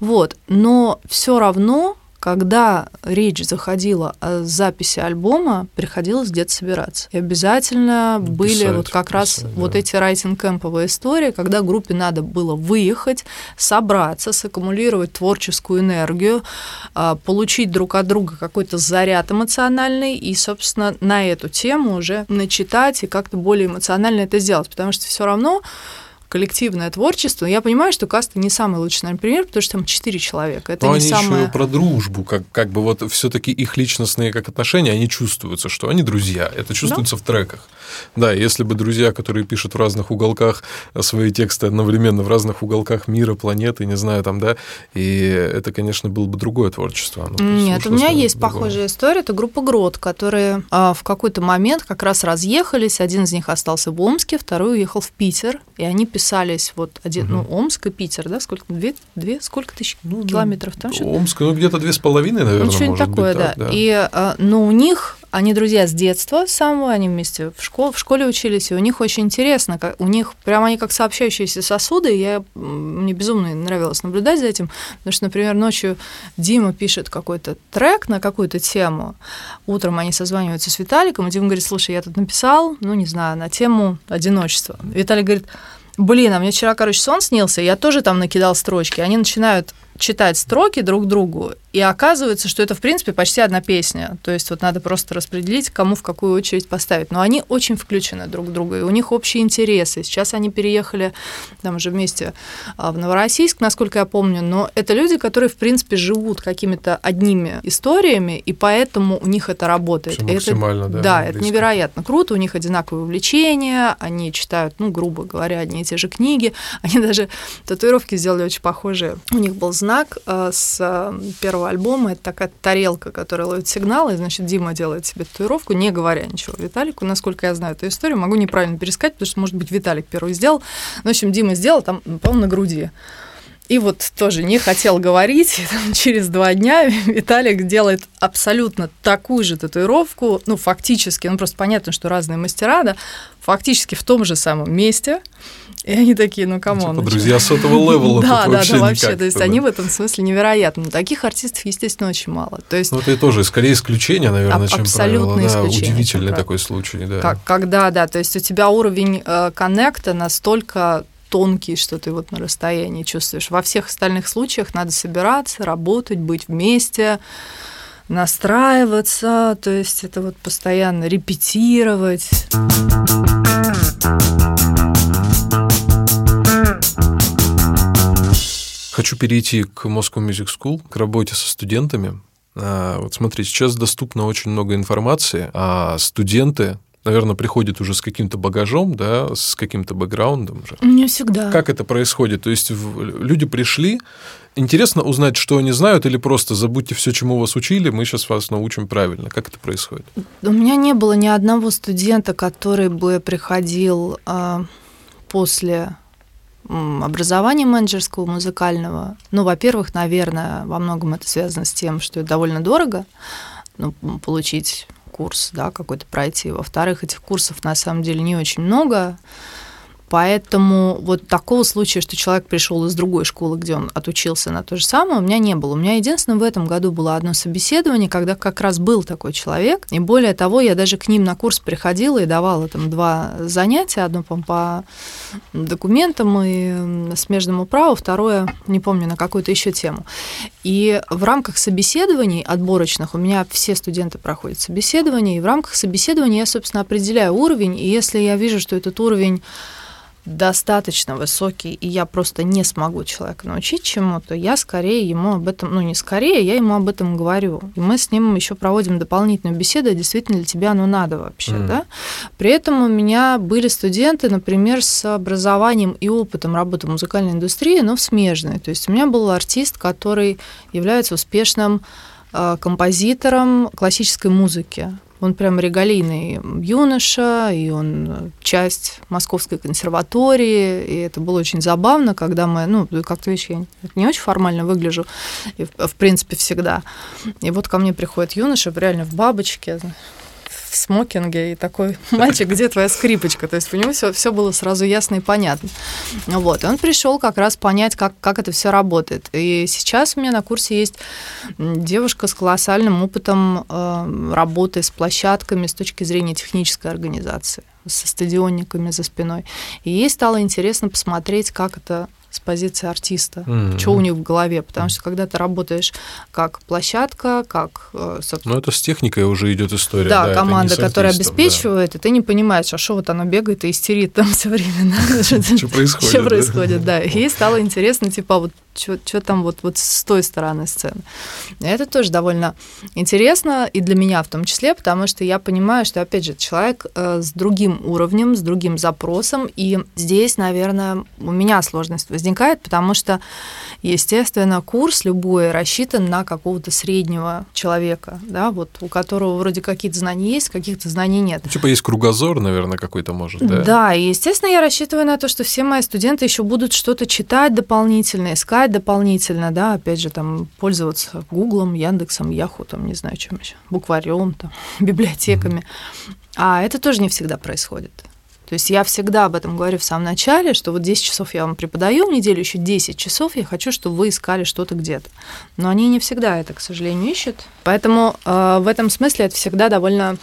Вот. Но все равно когда речь заходила о записи альбома, приходилось где-то собираться. И обязательно писать, были вот как писать, раз да. вот эти райтинг-кэмповые истории, когда группе надо было выехать, собраться, саккумулировать творческую энергию, а, получить друг от друга какой-то заряд эмоциональный и, собственно, на эту тему уже начитать и как-то более эмоционально это сделать, потому что все равно коллективное творчество. Я понимаю, что каста не самый лучший, наверное, пример, потому что там четыре человека. Это Но не они самое... еще про дружбу, как, как бы вот все-таки их личностные как отношения, они чувствуются, что они друзья. Это чувствуется да? в треках. Да, если бы друзья, которые пишут в разных уголках свои тексты одновременно в разных уголках мира, планеты, не знаю, там, да, и это, конечно, было бы другое творчество. Оно, Нет, у меня есть другое. похожая история. Это группа Грот, которые а, в какой-то момент как раз разъехались. Один из них остался в Омске, второй уехал в Питер, и они писались вот один, угу. ну, Омск и Питер, да, сколько, две, две сколько тысяч ну, километров там? Омск, ну, где-то две с половиной, наверное, ну, что-нибудь такое, быть, да. Так, да. И, а, но у них они друзья с детства самого, они вместе в, школ, в школе учились, и у них очень интересно, как, у них прямо они как сообщающиеся сосуды, я, мне безумно нравилось наблюдать за этим, потому что, например, ночью Дима пишет какой-то трек на какую-то тему, утром они созваниваются с Виталиком, и Дима говорит, слушай, я тут написал, ну, не знаю, на тему одиночества. Виталий говорит, блин, а мне вчера, короче, сон снился, я тоже там накидал строчки, они начинают читать строки друг другу, и оказывается, что это, в принципе, почти одна песня. То есть вот надо просто распределить, кому в какую очередь поставить. Но они очень включены друг в друга, и у них общие интересы. Сейчас они переехали там уже вместе а, в Новороссийск, насколько я помню, но это люди, которые, в принципе, живут какими-то одними историями, и поэтому у них это работает. Все максимально, это, да. Да, это невероятно круто, у них одинаковые увлечения, они читают, ну, грубо говоря, одни и те же книги, они даже татуировки сделали очень похожие. У них был знак э, с э, первого альбома. Это такая тарелка, которая ловит сигналы. Значит, Дима делает себе татуировку, не говоря ничего Виталику. Насколько я знаю эту историю, могу неправильно пересказать, потому что, может быть, Виталик первый сделал. Ну, в общем, Дима сделал там, по-моему, на груди. И вот тоже не хотел говорить. Там, через два дня Виталик делает абсолютно такую же татуировку, ну, фактически, ну, просто понятно, что разные мастера, да, фактически в том же самом месте. И они такие, ну, come on. Типа, друзья сотого левела Да, да, да, вообще. То есть они в этом смысле невероятны. Таких артистов, естественно, очень мало. То есть... Ну, это тоже скорее исключение, наверное, чем правило. Да, удивительный такой случай, да. Когда, да, то есть у тебя уровень э, коннекта настолько тонкий, что ты вот на расстоянии чувствуешь. Во всех остальных случаях надо собираться, работать, быть вместе, настраиваться, то есть это вот постоянно репетировать. Хочу перейти к Moscow Music School, к работе со студентами. А, вот смотри, сейчас доступно очень много информации, а студенты наверное, приходят уже с каким-то багажом, да, с каким-то бэкграундом же. Не всегда. Как это происходит? То есть люди пришли, интересно узнать, что они знают, или просто забудьте все, чему вас учили, мы сейчас вас научим правильно. Как это происходит? У меня не было ни одного студента, который бы приходил э, после образования менеджерского, музыкального. Ну, во-первых, наверное, во многом это связано с тем, что это довольно дорого ну, получить курс, да, какой-то пройти. Во-вторых, этих курсов на самом деле не очень много. Поэтому вот такого случая, что человек пришел из другой школы, где он отучился на то же самое, у меня не было. У меня единственное в этом году было одно собеседование, когда как раз был такой человек. И более того, я даже к ним на курс приходила и давала там два занятия. Одно по, по документам и смежному праву, второе, не помню, на какую-то еще тему. И в рамках собеседований отборочных у меня все студенты проходят собеседование, и в рамках собеседования я, собственно, определяю уровень, и если я вижу, что этот уровень достаточно высокий, и я просто не смогу человека научить чему-то, я скорее ему об этом, ну не скорее, я ему об этом говорю. И мы с ним еще проводим дополнительную беседу, действительно для тебя оно надо вообще, mm. да. При этом у меня были студенты, например, с образованием и опытом работы в музыкальной индустрии, но в смежной. То есть у меня был артист, который является успешным э, композитором классической музыки. Он прям регалийный юноша, и он часть Московской консерватории, и это было очень забавно, когда мы, ну, как-то, видишь, я не очень формально выгляжу, и, в принципе, всегда. И вот ко мне приходит юноша, реально в бабочке, в смокинге, и такой, мальчик, где твоя скрипочка? То есть у него все, все было сразу ясно и понятно. Вот, и он пришел как раз понять, как, как это все работает. И сейчас у меня на курсе есть девушка с колоссальным опытом э, работы с площадками с точки зрения технической организации со стадионниками за спиной. И ей стало интересно посмотреть, как это с позиции артиста, mm-hmm. что у них в голове, потому что когда ты работаешь как площадка, как... Э, ну, это с техникой уже идет история. Да, да команда, которая обеспечивает, да. и ты не понимаешь, а что вот оно бегает и истерит там все время. Что происходит. Что происходит, да. Ей стало интересно, типа, вот что там вот, вот с той стороны сцены. Это тоже довольно интересно, и для меня в том числе, потому что я понимаю, что, опять же, человек э, с другим уровнем, с другим запросом, и здесь, наверное, у меня сложность возникает, потому что, естественно, курс любой рассчитан на какого-то среднего человека, да, вот у которого вроде какие-то знания есть, каких-то знаний нет. Ну, типа есть кругозор, наверное, какой-то может, да? Да, и, естественно, я рассчитываю на то, что все мои студенты еще будут что-то читать дополнительно, искать искать дополнительно, да, опять же, там, пользоваться Гуглом, Яндексом, Яху, там, не знаю, чем еще, букварем, там, библиотеками. А это тоже не всегда происходит. То есть я всегда об этом говорю в самом начале, что вот 10 часов я вам преподаю в неделю, еще 10 часов я хочу, чтобы вы искали что-то где-то. Но они не всегда это, к сожалению, ищут. Поэтому э, в этом смысле это всегда довольно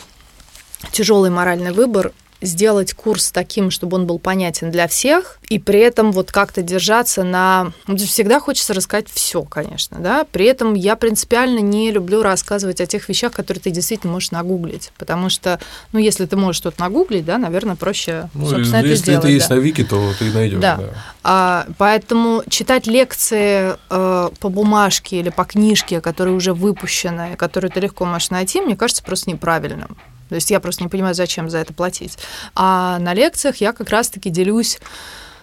тяжелый моральный выбор сделать курс таким, чтобы он был понятен для всех, и при этом вот как-то держаться на... Ну, всегда хочется рассказать все, конечно, да. При этом я принципиально не люблю рассказывать о тех вещах, которые ты действительно можешь нагуглить, потому что, ну, если ты можешь что-то нагуглить, да, наверное, проще, ну, собственно, это если сделать. Если это есть да. на Вики, то ты найдешь. Да. да. А, поэтому читать лекции э, по бумажке или по книжке, которые уже выпущены, которые ты легко можешь найти, мне кажется, просто неправильным. То есть я просто не понимаю, зачем за это платить. А на лекциях я как раз-таки делюсь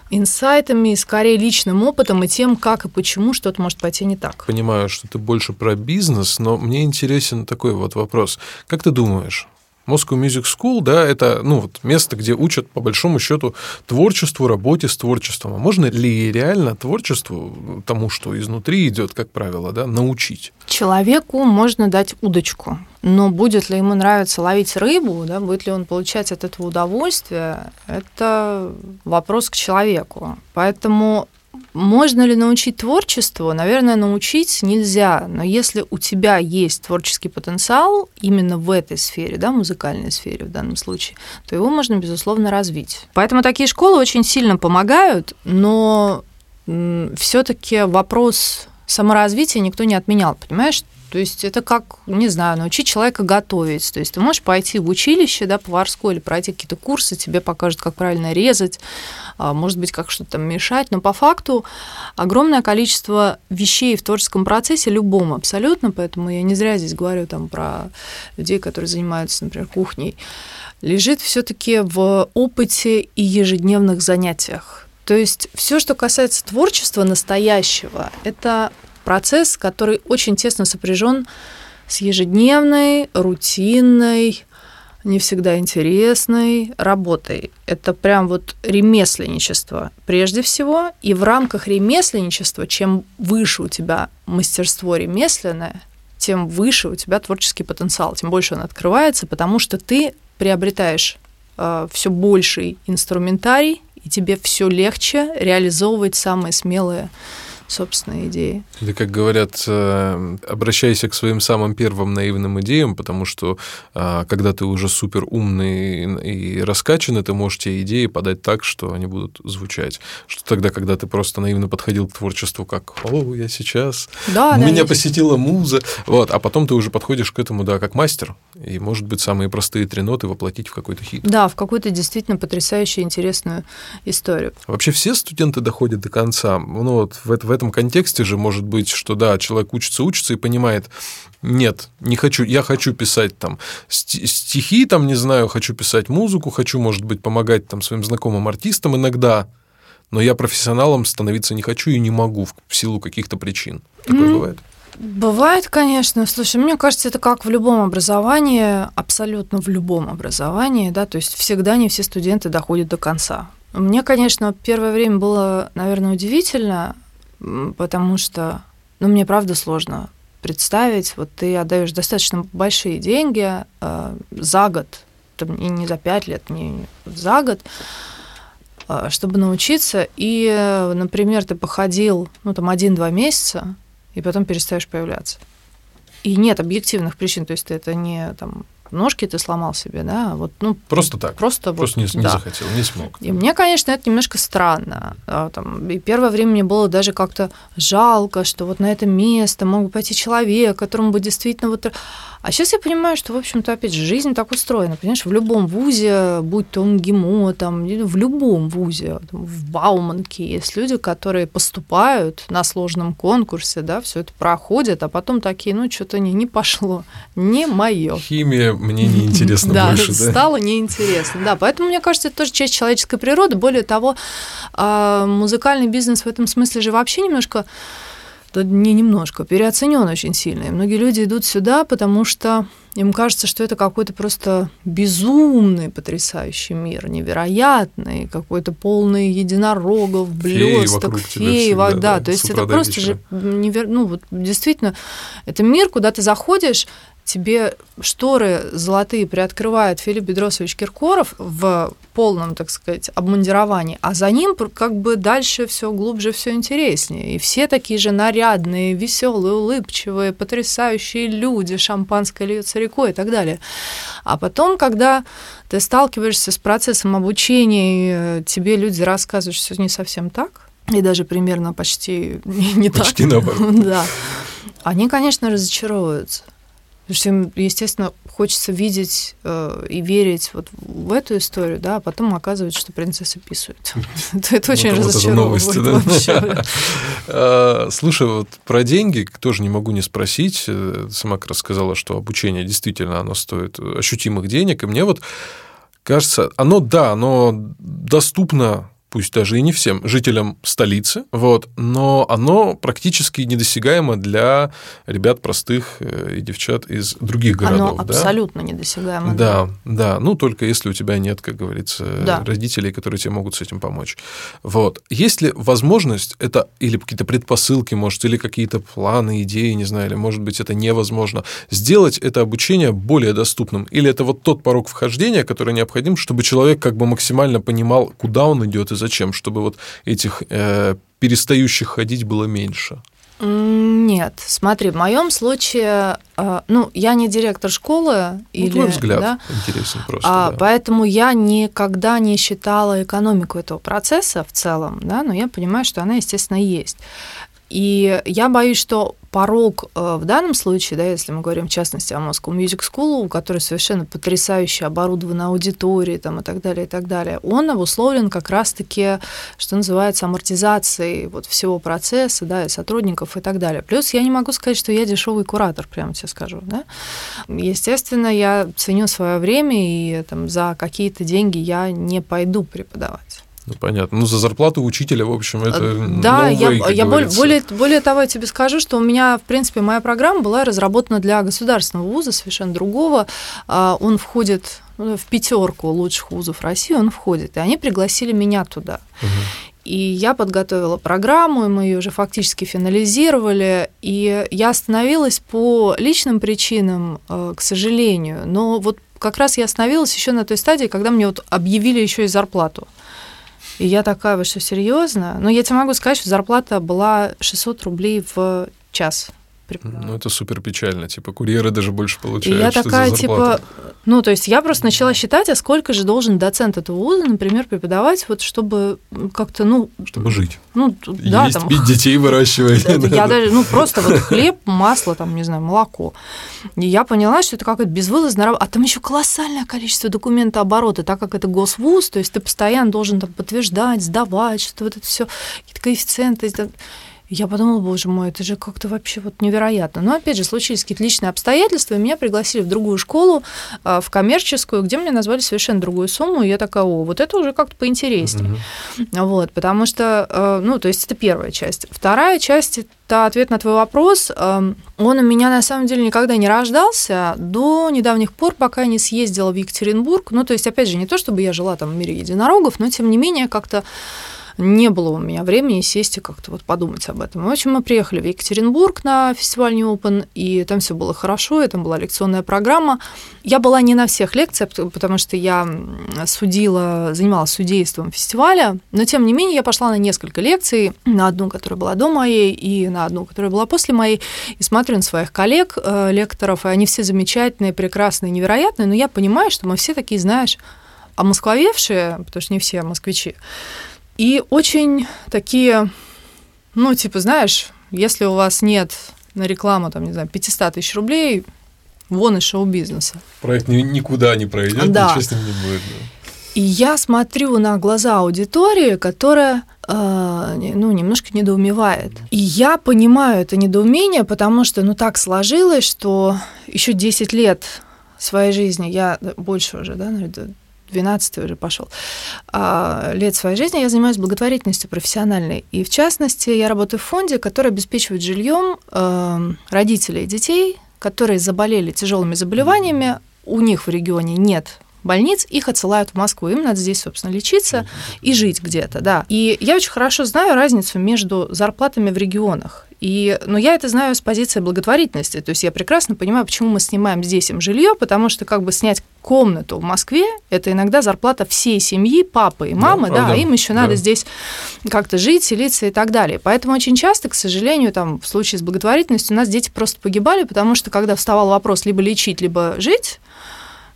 инсайтами, скорее личным опытом и тем, как и почему что-то может пойти не так. Понимаю, что ты больше про бизнес, но мне интересен такой вот вопрос. Как ты думаешь, Moscow Music School, да, это ну, вот место, где учат, по большому счету, творчеству, работе с творчеством. А можно ли реально творчеству, тому, что изнутри идет, как правило, да, научить? Человеку можно дать удочку, но будет ли ему нравиться ловить рыбу, да, будет ли он получать от этого удовольствие, это вопрос к человеку. Поэтому можно ли научить творчеству? Наверное, научить нельзя, но если у тебя есть творческий потенциал именно в этой сфере, да, музыкальной сфере в данном случае, то его можно, безусловно, развить. Поэтому такие школы очень сильно помогают, но все-таки вопрос саморазвития никто не отменял, понимаешь? То есть это как, не знаю, научить человека готовить. То есть ты можешь пойти в училище, да, поварское, или пройти какие-то курсы, тебе покажут, как правильно резать, а, может быть, как что-то там мешать, но по факту огромное количество вещей в творческом процессе, любом абсолютно, поэтому я не зря здесь говорю там про людей, которые занимаются, например, кухней, лежит все таки в опыте и ежедневных занятиях. То есть все, что касается творчества настоящего, это процесс, который очень тесно сопряжен с ежедневной, рутинной, не всегда интересной работой. Это прям вот ремесленничество прежде всего. И в рамках ремесленничества, чем выше у тебя мастерство ремесленное, тем выше у тебя творческий потенциал, тем больше он открывается, потому что ты приобретаешь э, все больший инструментарий, и тебе все легче реализовывать самые смелые собственные идеи. Или, как говорят, э, обращайся к своим самым первым наивным идеям, потому что э, когда ты уже супер умный и раскачанный, ты можешь те идеи подать так, что они будут звучать. Что тогда, когда ты просто наивно подходил к творчеству, как «О, я сейчас, да, меня да, посетила муза», вот, а потом ты уже подходишь к этому, да, как мастер, и, может быть, самые простые три ноты воплотить в какой-то хит. Да, в какую-то действительно потрясающую, интересную историю. Вообще все студенты доходят до конца. Ну, вот в, в этом контексте же может быть, что да, человек учится, учится и понимает, нет, не хочу, я хочу писать там стихи, там, не знаю, хочу писать музыку, хочу, может быть, помогать там своим знакомым артистам иногда, но я профессионалом становиться не хочу и не могу в силу каких-то причин. Такое mm. бывает? Бывает, конечно. Слушай, мне кажется, это как в любом образовании, абсолютно в любом образовании, да, то есть всегда не все студенты доходят до конца. Мне, конечно, первое время было, наверное, удивительно, потому что, ну, мне правда сложно представить, вот ты отдаешь достаточно большие деньги э, за год, там, и не за пять лет, не за год, э, чтобы научиться, и, например, ты походил, ну, там, один-два месяца, и потом перестаешь появляться. И нет объективных причин, то есть ты это не там ножки ты сломал себе, да, вот, ну, просто так, просто, просто вот, не, не да. захотел, не смог. И мне, конечно, это немножко странно. Там, и первое время мне было даже как-то жалко, что вот на это место мог бы пойти человек, которому бы действительно вот а сейчас я понимаю, что, в общем-то, опять же, жизнь так устроена. Понимаешь, в любом вузе, будь то МГИМО, там, в любом вузе, там, в Бауманке, есть люди, которые поступают на сложном конкурсе, да, все это проходят, а потом такие, ну, что-то не, не пошло, не мое. Химия мне не интересна да, больше, да? стало неинтересно. Да, поэтому, мне кажется, это тоже часть человеческой природы. Более того, а, музыкальный бизнес в этом смысле же вообще немножко не немножко, переоценен очень сильно. И многие люди идут сюда, потому что им кажется, что это какой-то просто безумный, потрясающий мир, невероятный, какой-то полный единорогов, блесток, феи, да, да, то есть это просто же невер... ну вот действительно, это мир, куда ты заходишь, тебе шторы золотые приоткрывает Филипп Бедросович Киркоров в полном, так сказать, обмундировании, а за ним как бы дальше все глубже, все интереснее. И все такие же нарядные, веселые, улыбчивые, потрясающие люди, шампанское льется рекой и так далее. А потом, когда ты сталкиваешься с процессом обучения, и тебе люди рассказывают, что все не совсем так, и даже примерно почти не, не почти так. Почти наоборот. да. Они, конечно, разочаровываются. Потому что им, естественно, хочется видеть э, и верить вот в эту историю, да, а потом оказывается, что принцесса писают. Это очень разочаровывает а, Слушай, вот про деньги тоже не могу не спросить. Э, сама как раз сказала, что обучение действительно оно стоит ощутимых денег, и мне вот кажется, оно, да, оно доступно пусть даже и не всем жителям столицы, вот, но оно практически недосягаемо для ребят простых э, и девчат из других городов. Оно да? абсолютно недосягаемо. Да, да, ну только если у тебя нет, как говорится, да. родителей, которые тебе могут с этим помочь. Вот. Есть ли возможность, это или какие-то предпосылки, может, или какие-то планы, идеи, не знаю, или, может быть, это невозможно, сделать это обучение более доступным? Или это вот тот порог вхождения, который необходим, чтобы человек как бы максимально понимал, куда он идет и зачем? Чтобы вот этих э, перестающих ходить было меньше? Нет, смотри, в моем случае, э, ну, я не директор школы. Ну, или, твой взгляд да, интересен просто. А, да. Поэтому я никогда не считала экономику этого процесса в целом, да, но я понимаю, что она, естественно, есть. И я боюсь, что порог э, в данном случае, да, если мы говорим в частности о Moscow Music School, у которой совершенно потрясающе оборудована аудитория там, и так далее, и так далее, он обусловлен как раз-таки, что называется, амортизацией вот всего процесса, да, и сотрудников и так далее. Плюс я не могу сказать, что я дешевый куратор, прямо тебе скажу, да. Естественно, я ценю свое время, и там, за какие-то деньги я не пойду преподавать. Ну, понятно. Ну, за зарплату учителя, в общем, это э, Да, no я, я более, более, более того, я тебе скажу, что у меня, в принципе, моя программа была разработана для государственного вуза, совершенно другого. А, он входит ну, в пятерку лучших вузов России, он входит. И они пригласили меня туда. Угу. И я подготовила программу, и мы ее уже фактически финализировали. И я остановилась по личным причинам, э, к сожалению. Но вот как раз я остановилась еще на той стадии, когда мне вот объявили еще и зарплату. И я такая, вы что, серьезно? Но я тебе могу сказать, что зарплата была 600 рублей в час Ну, это супер печально. Типа, курьеры даже больше получают. И я такая, типа, ну, то есть я просто начала считать, а сколько же должен доцент этого вуза, например, преподавать, вот чтобы как-то, ну... Чтобы жить. Ну, да, Есть, там... пить, детей выращивать. Я даже, ну, просто вот хлеб, масло, там, не знаю, молоко. И я поняла, что это какое-то безвылазное работа. А там еще колоссальное количество документооборота, так как это госвуз, то есть ты постоянно должен там подтверждать, сдавать, что вот это все какие-то коэффициенты. Я подумала, боже мой, это же как-то вообще вот невероятно. Но опять же, случились какие-то личные обстоятельства, и меня пригласили в другую школу, а, в коммерческую, где мне назвали совершенно другую сумму, и я такая, о, вот это уже как-то поинтереснее. Mm-hmm. Вот, потому что, э, ну, то есть это первая часть. Вторая часть это ответ на твой вопрос. Эм, он у меня на самом деле никогда не рождался до недавних пор, пока я не съездила в Екатеринбург. Ну, то есть, опять же, не то, чтобы я жила там в мире единорогов, но тем не менее как-то не было у меня времени сесть и как-то вот подумать об этом. В общем, мы приехали в Екатеринбург на фестиваль New Open, и там все было хорошо, и там была лекционная программа. Я была не на всех лекциях, потому что я судила, занималась судейством фестиваля, но тем не менее я пошла на несколько лекций, на одну, которая была до моей, и на одну, которая была после моей, и смотрю на своих коллег, э, лекторов, и они все замечательные, прекрасные, невероятные, но я понимаю, что мы все такие, знаешь, а москвовевшие, потому что не все москвичи, и очень такие, ну, типа, знаешь, если у вас нет на рекламу, там, не знаю, 500 тысяч рублей, вон из шоу-бизнеса. Проект никуда не пройдет, да. ничего с ним не будет. Да. И я смотрю на глаза аудитории, которая э, ну, немножко недоумевает. И я понимаю это недоумение, потому что ну, так сложилось, что еще 10 лет своей жизни, я больше уже, да, 12 уже пошел, а, лет своей жизни я занимаюсь благотворительностью профессиональной. И в частности, я работаю в фонде, который обеспечивает жильем эм, родителей детей, которые заболели тяжелыми заболеваниями, у них в регионе нет больниц, их отсылают в Москву. Им надо здесь, собственно, лечиться и жить где-то, да. И я очень хорошо знаю разницу между зарплатами в регионах. И, но я это знаю с позиции благотворительности. То есть я прекрасно понимаю, почему мы снимаем здесь им жилье, потому что как бы снять комнату в Москве это иногда зарплата всей семьи, папы и мамы, да, да им еще да. надо здесь как-то жить, селиться и так далее. Поэтому очень часто, к сожалению, там в случае с благотворительностью у нас дети просто погибали, потому что когда вставал вопрос либо лечить, либо жить,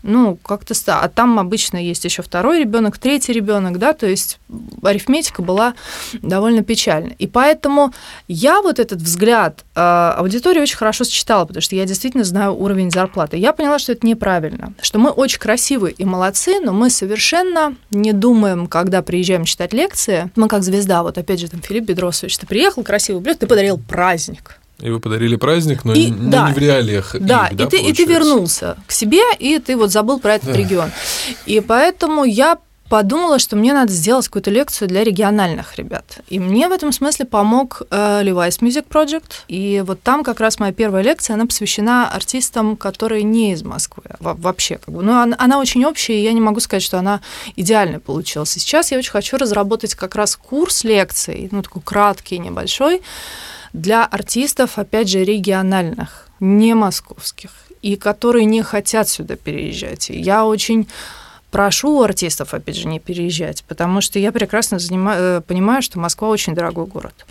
ну, как-то ста. А там обычно есть еще второй ребенок, третий ребенок, да, то есть арифметика была довольно печальна. И поэтому я вот этот взгляд э, аудитории очень хорошо сочетала, потому что я действительно знаю уровень зарплаты. Я поняла, что это неправильно, что мы очень красивые и молодцы, но мы совершенно не думаем, когда приезжаем читать лекции, мы как звезда, вот опять же там Филипп Бедросович, ты приехал, красивый блюд, ты подарил праздник. И вы подарили праздник, но, и, не, да, не в реалиях. Да, их, да и, ты, и ты вернулся к себе, и ты вот забыл про этот да. регион. И поэтому я подумала, что мне надо сделать какую-то лекцию для региональных ребят. И мне в этом смысле помог э, Levi's Music Project. И вот там как раз моя первая лекция, она посвящена артистам, которые не из Москвы вообще. Как бы. Но она, она очень общая, и я не могу сказать, что она идеально получилась. И сейчас я очень хочу разработать как раз курс лекций, ну такой краткий, небольшой, для артистов, опять же, региональных, не московских, и которые не хотят сюда переезжать. Я очень прошу артистов, опять же, не переезжать, потому что я прекрасно занимаю, э, понимаю, что Москва очень дорогой город.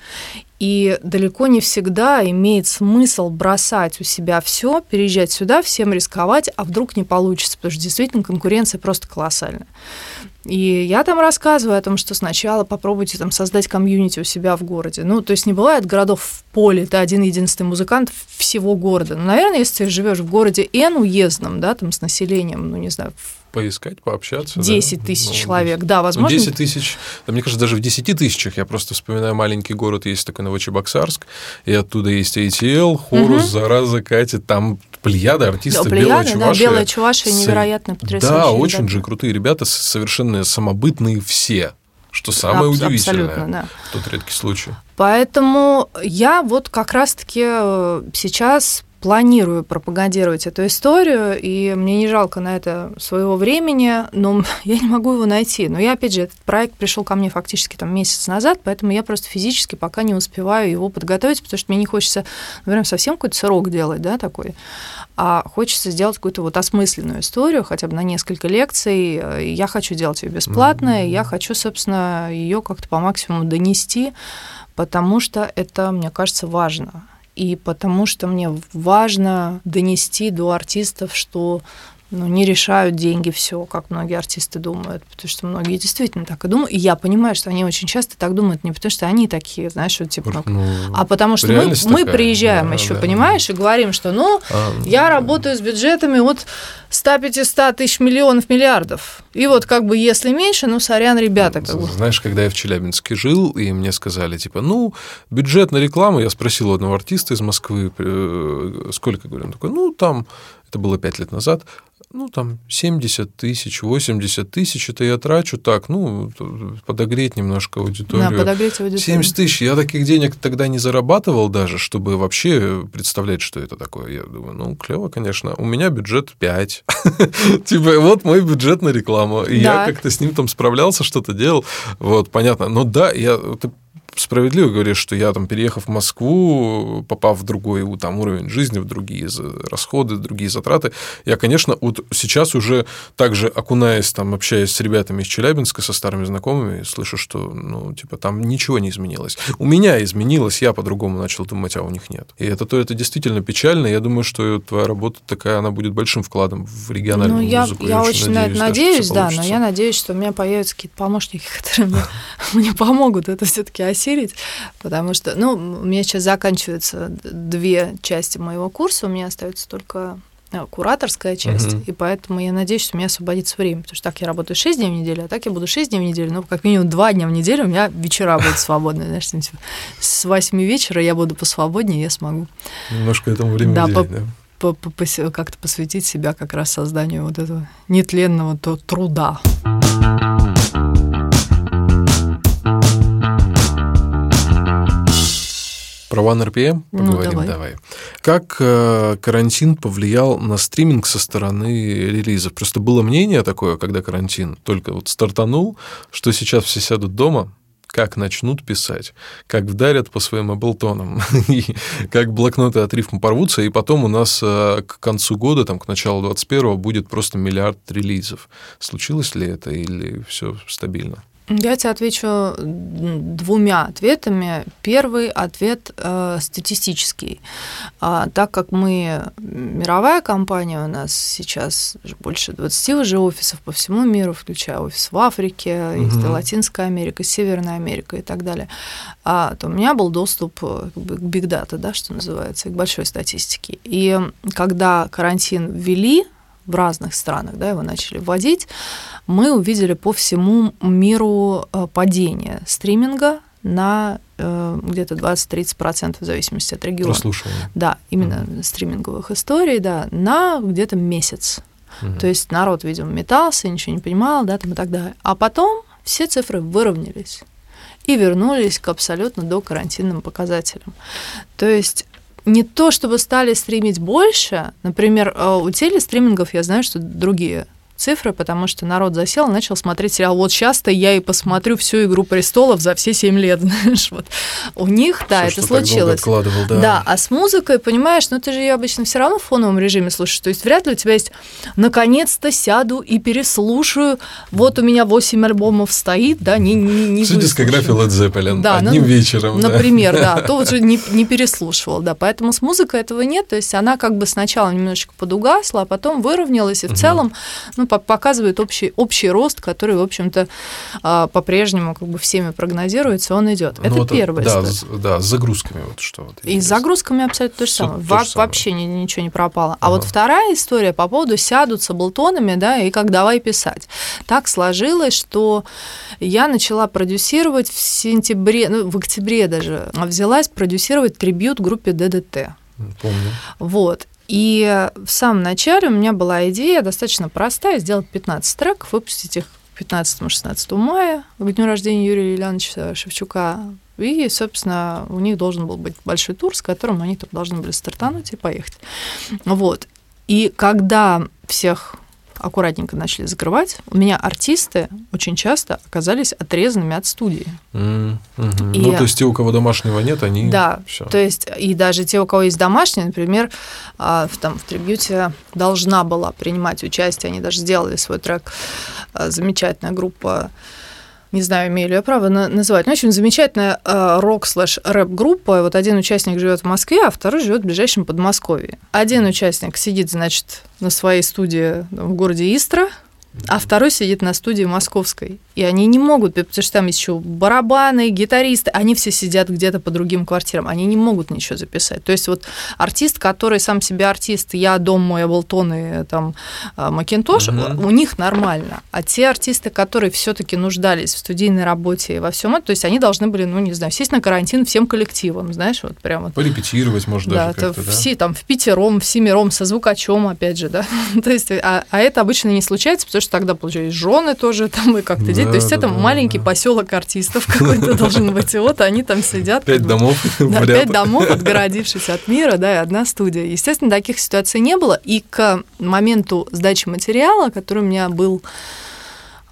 И далеко не всегда имеет смысл бросать у себя все, переезжать сюда, всем рисковать, а вдруг не получится, потому что действительно конкуренция просто колоссальная. И я там рассказываю о том, что сначала попробуйте там создать комьюнити у себя в городе. Ну, то есть не бывает городов в поле, ты один единственный музыкант всего города. Ну, наверное, если ты живешь в городе N уездном, да, там с населением, ну, не знаю, поискать, пообщаться. 10 да? тысяч ну, человек, да, возможно. 10 тысяч, да, мне кажется, даже в 10 тысячах, я просто вспоминаю маленький город, есть такой Новочебоксарск, и оттуда есть ATL, Хорус, угу. Зараза, Катя, там плеяда артистов, да, белая чувашия. Да, белая чувашия невероятно потрясающая. Да, очень ребята. же крутые ребята, совершенно самобытные все что самое Аб- удивительное. Да. Тот редкий случай. Поэтому я вот как раз-таки э, сейчас планирую пропагандировать эту историю, и мне не жалко на это своего времени, но я не могу его найти. Но я, опять же, этот проект пришел ко мне фактически там месяц назад, поэтому я просто физически пока не успеваю его подготовить, потому что мне не хочется, наверное, совсем какой-то срок делать, да, такой, а хочется сделать какую-то вот осмысленную историю, хотя бы на несколько лекций. Я хочу делать ее бесплатно, mm-hmm. я хочу, собственно, ее как-то по максимуму донести, потому что это, мне кажется, важно и потому что мне важно донести до артистов, что ну, не решают деньги все, как многие артисты думают, потому что многие действительно так и думают. И я понимаю, что они очень часто так думают не потому, что они такие, знаешь, вот типа, ну, а потому что мы, мы приезжаем да, еще, да, понимаешь, да. и говорим, что, ну, а, я работаю с бюджетами от 100-500 тысяч миллионов миллиардов. И вот как бы если меньше, ну, сорян, ребята. Как бы. Знаешь, когда я в Челябинске жил, и мне сказали, типа, ну, бюджет на рекламу, я спросил у одного артиста из Москвы, э, сколько, говорю, он такой, ну, там, это было пять лет назад, ну, там, 70 тысяч, 80 тысяч, это я трачу так, ну, подогреть немножко аудиторию. Да, подогреть аудиторию. 70 тысяч, я таких денег тогда не зарабатывал даже, чтобы вообще представлять, что это такое. Я думаю, ну, клево, конечно. У меня бюджет 5. Типа, вот мой бюджет на рекламу. И я как-то с ним там справлялся, что-то делал. Вот, понятно. Но да, я, справедливо говоришь, что я там, переехав в Москву, попав в другой там, уровень жизни, в другие расходы, другие затраты, я, конечно, вот сейчас уже также окунаясь, там, общаясь с ребятами из Челябинска, со старыми знакомыми, слышу, что, ну, типа, там ничего не изменилось. У меня изменилось, я по-другому начал думать, а у них нет. И это то, это действительно печально. Я думаю, что твоя работа такая, она будет большим вкладом в региональную ну, я, музыку. Я, я очень надеюсь, надеюсь да, но я надеюсь, что у меня появятся какие-то помощники, которые мне помогут это все-таки осилить, потому что, ну, у меня сейчас заканчиваются две части моего курса, у меня остается только э, кураторская часть, uh-huh. и поэтому я надеюсь, что у меня освободится время, потому что так я работаю 6 дней в неделю, а так я буду 6 дней в неделю, ну, как минимум 2 дня в неделю у меня вечера будут свободны, знаешь, типа, с 8 вечера я буду посвободнее, я смогу. Немножко этому времени да, уделить, да? как-то посвятить себя как раз созданию вот этого нетленного труда. Про OneRPM поговорим, ну, давай. давай. Как э, карантин повлиял на стриминг со стороны релизов? Просто было мнение такое, когда карантин только вот стартанул, что сейчас все сядут дома, как начнут писать, как вдарят по своим облтонам, и как блокноты от рифма порвутся, и потом у нас э, к концу года, там, к началу 21-го, будет просто миллиард релизов. Случилось ли это или все стабильно? Я тебе отвечу двумя ответами. Первый ответ э, статистический. А, так как мы мировая компания, у нас сейчас больше 20 уже офисов по всему миру, включая офис в Африке, угу. есть и Латинская Америка, Северная Америка и так далее, а, то у меня был доступ э, к data, да, что называется, к большой статистике. И когда карантин ввели, в разных странах, да, его начали вводить, мы увидели по всему миру э, падение стриминга на э, где-то 20-30% в зависимости от региона. Прослушивание. Да, именно mm. стриминговых историй, да, на где-то месяц. Mm-hmm. То есть народ, видимо, метался, ничего не понимал, да, там и так далее. А потом все цифры выровнялись и вернулись к абсолютно до карантинным показателям. То есть не то, чтобы стали стримить больше. Например, э, у телестримингов я знаю, что другие цифры, потому что народ засел начал смотреть сериал. Вот сейчас-то я и посмотрю всю «Игру престолов» за все семь лет, знаешь, вот. У них, да, Всё, это что так долго случилось. да. Да, а с музыкой, понимаешь, ну ты же ее обычно все равно в фоновом режиме слушаешь. То есть вряд ли у тебя есть наконец-то сяду и переслушаю. Вот у меня 8 альбомов стоит, да, не, не, не Всю дискографию. Led Zeppelin Да, ну, одним вечером. да. Например, да, то вот же не, не переслушивал, да. Поэтому с музыкой этого нет. То есть она как бы сначала немножечко подугасла, а потом выровнялась, и в целом ну, по- показывает общий, общий рост, который, в общем-то, а, по-прежнему как бы всеми прогнозируется, он идет. Ну, Это вот, первое. Да, с, да, с загрузками вот что. Вот, И с загрузками абсолютно то же самое. то Во- же самое. Вообще ни- ничего не пропало. А Ага. вот вторая история по поводу сядут с Аблтонами, да, и как давай писать. Так сложилось, что я начала продюсировать в сентябре, ну, в октябре даже, взялась продюсировать трибют группе ДДТ. Помню. Вот. И в самом начале у меня была идея достаточно простая, сделать 15 треков, выпустить их 15-16 мая, к дню рождения Юрия Ильяновича Шевчука. И, собственно, у них должен был быть большой тур, с которым они там должны были стартануть и поехать. Вот. И когда всех аккуратненько начали закрывать, у меня артисты очень часто оказались отрезанными от студии. Мгм. И- Ну, то есть те, у кого домашнего нет, они... Да, всё. То есть и даже те, у кого есть домашние, например, а, в, там, в трибьюте должна была принимать участие, они даже сделали свой трек, а, замечательная группа, не знаю, имею ли я право на- называть, но очень замечательная а, рок-слэш-рэп-группа. Вот один участник живет в Москве, а второй живет в ближайшем Подмосковье. Один участник сидит, значит, на своей студии в городе Истра, а второй сидит на студии московской. И они не могут, потому что там еще барабаны, гитаристы, они все сидят где-то по другим квартирам, они не могут ничего записать. То есть вот артист, который сам себе артист, я, дом мой, Аблтон и там а, Макинтош, Мгм. у них нормально. А те артисты, которые все-таки нуждались в студийной работе и во всем этом, то есть они должны были, ну, не знаю, сесть на карантин всем коллективом, знаешь, вот прямо Порепетировать, может, да, даже это да? все там в пятером, в семером, со звукачом, опять же, да. То есть, а, а это обычно не случается, потому что тогда, получается, жены тоже там и как-то дети. Да, То есть да, это да, маленький да. поселок артистов какой-то должен быть. И вот они там сидят. Пять домов да, пять домов, отгородившись от мира, да, и одна студия. Естественно, таких ситуаций не было. И к моменту сдачи материала, который у меня был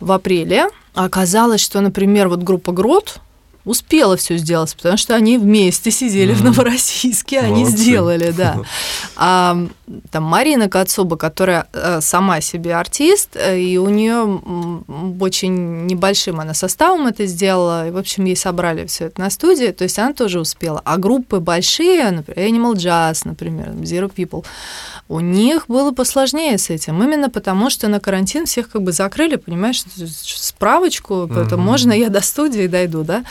в апреле, оказалось, что, например, вот группа Грот успела все сделать, потому что они вместе сидели в Мгм. Новороссийске, они Молодцы. сделали, да. А там Марина Кацуба, которая э, сама себе артист, э, и у нее очень небольшим она составом это сделала, и, в общем, ей собрали все это на студии, то есть она тоже успела. А группы большие, например, Animal Jazz, например, Zero People, у них было посложнее с этим, именно потому что на карантин всех как бы закрыли, понимаешь, справочку, это Мгм. можно я до студии дойду, да?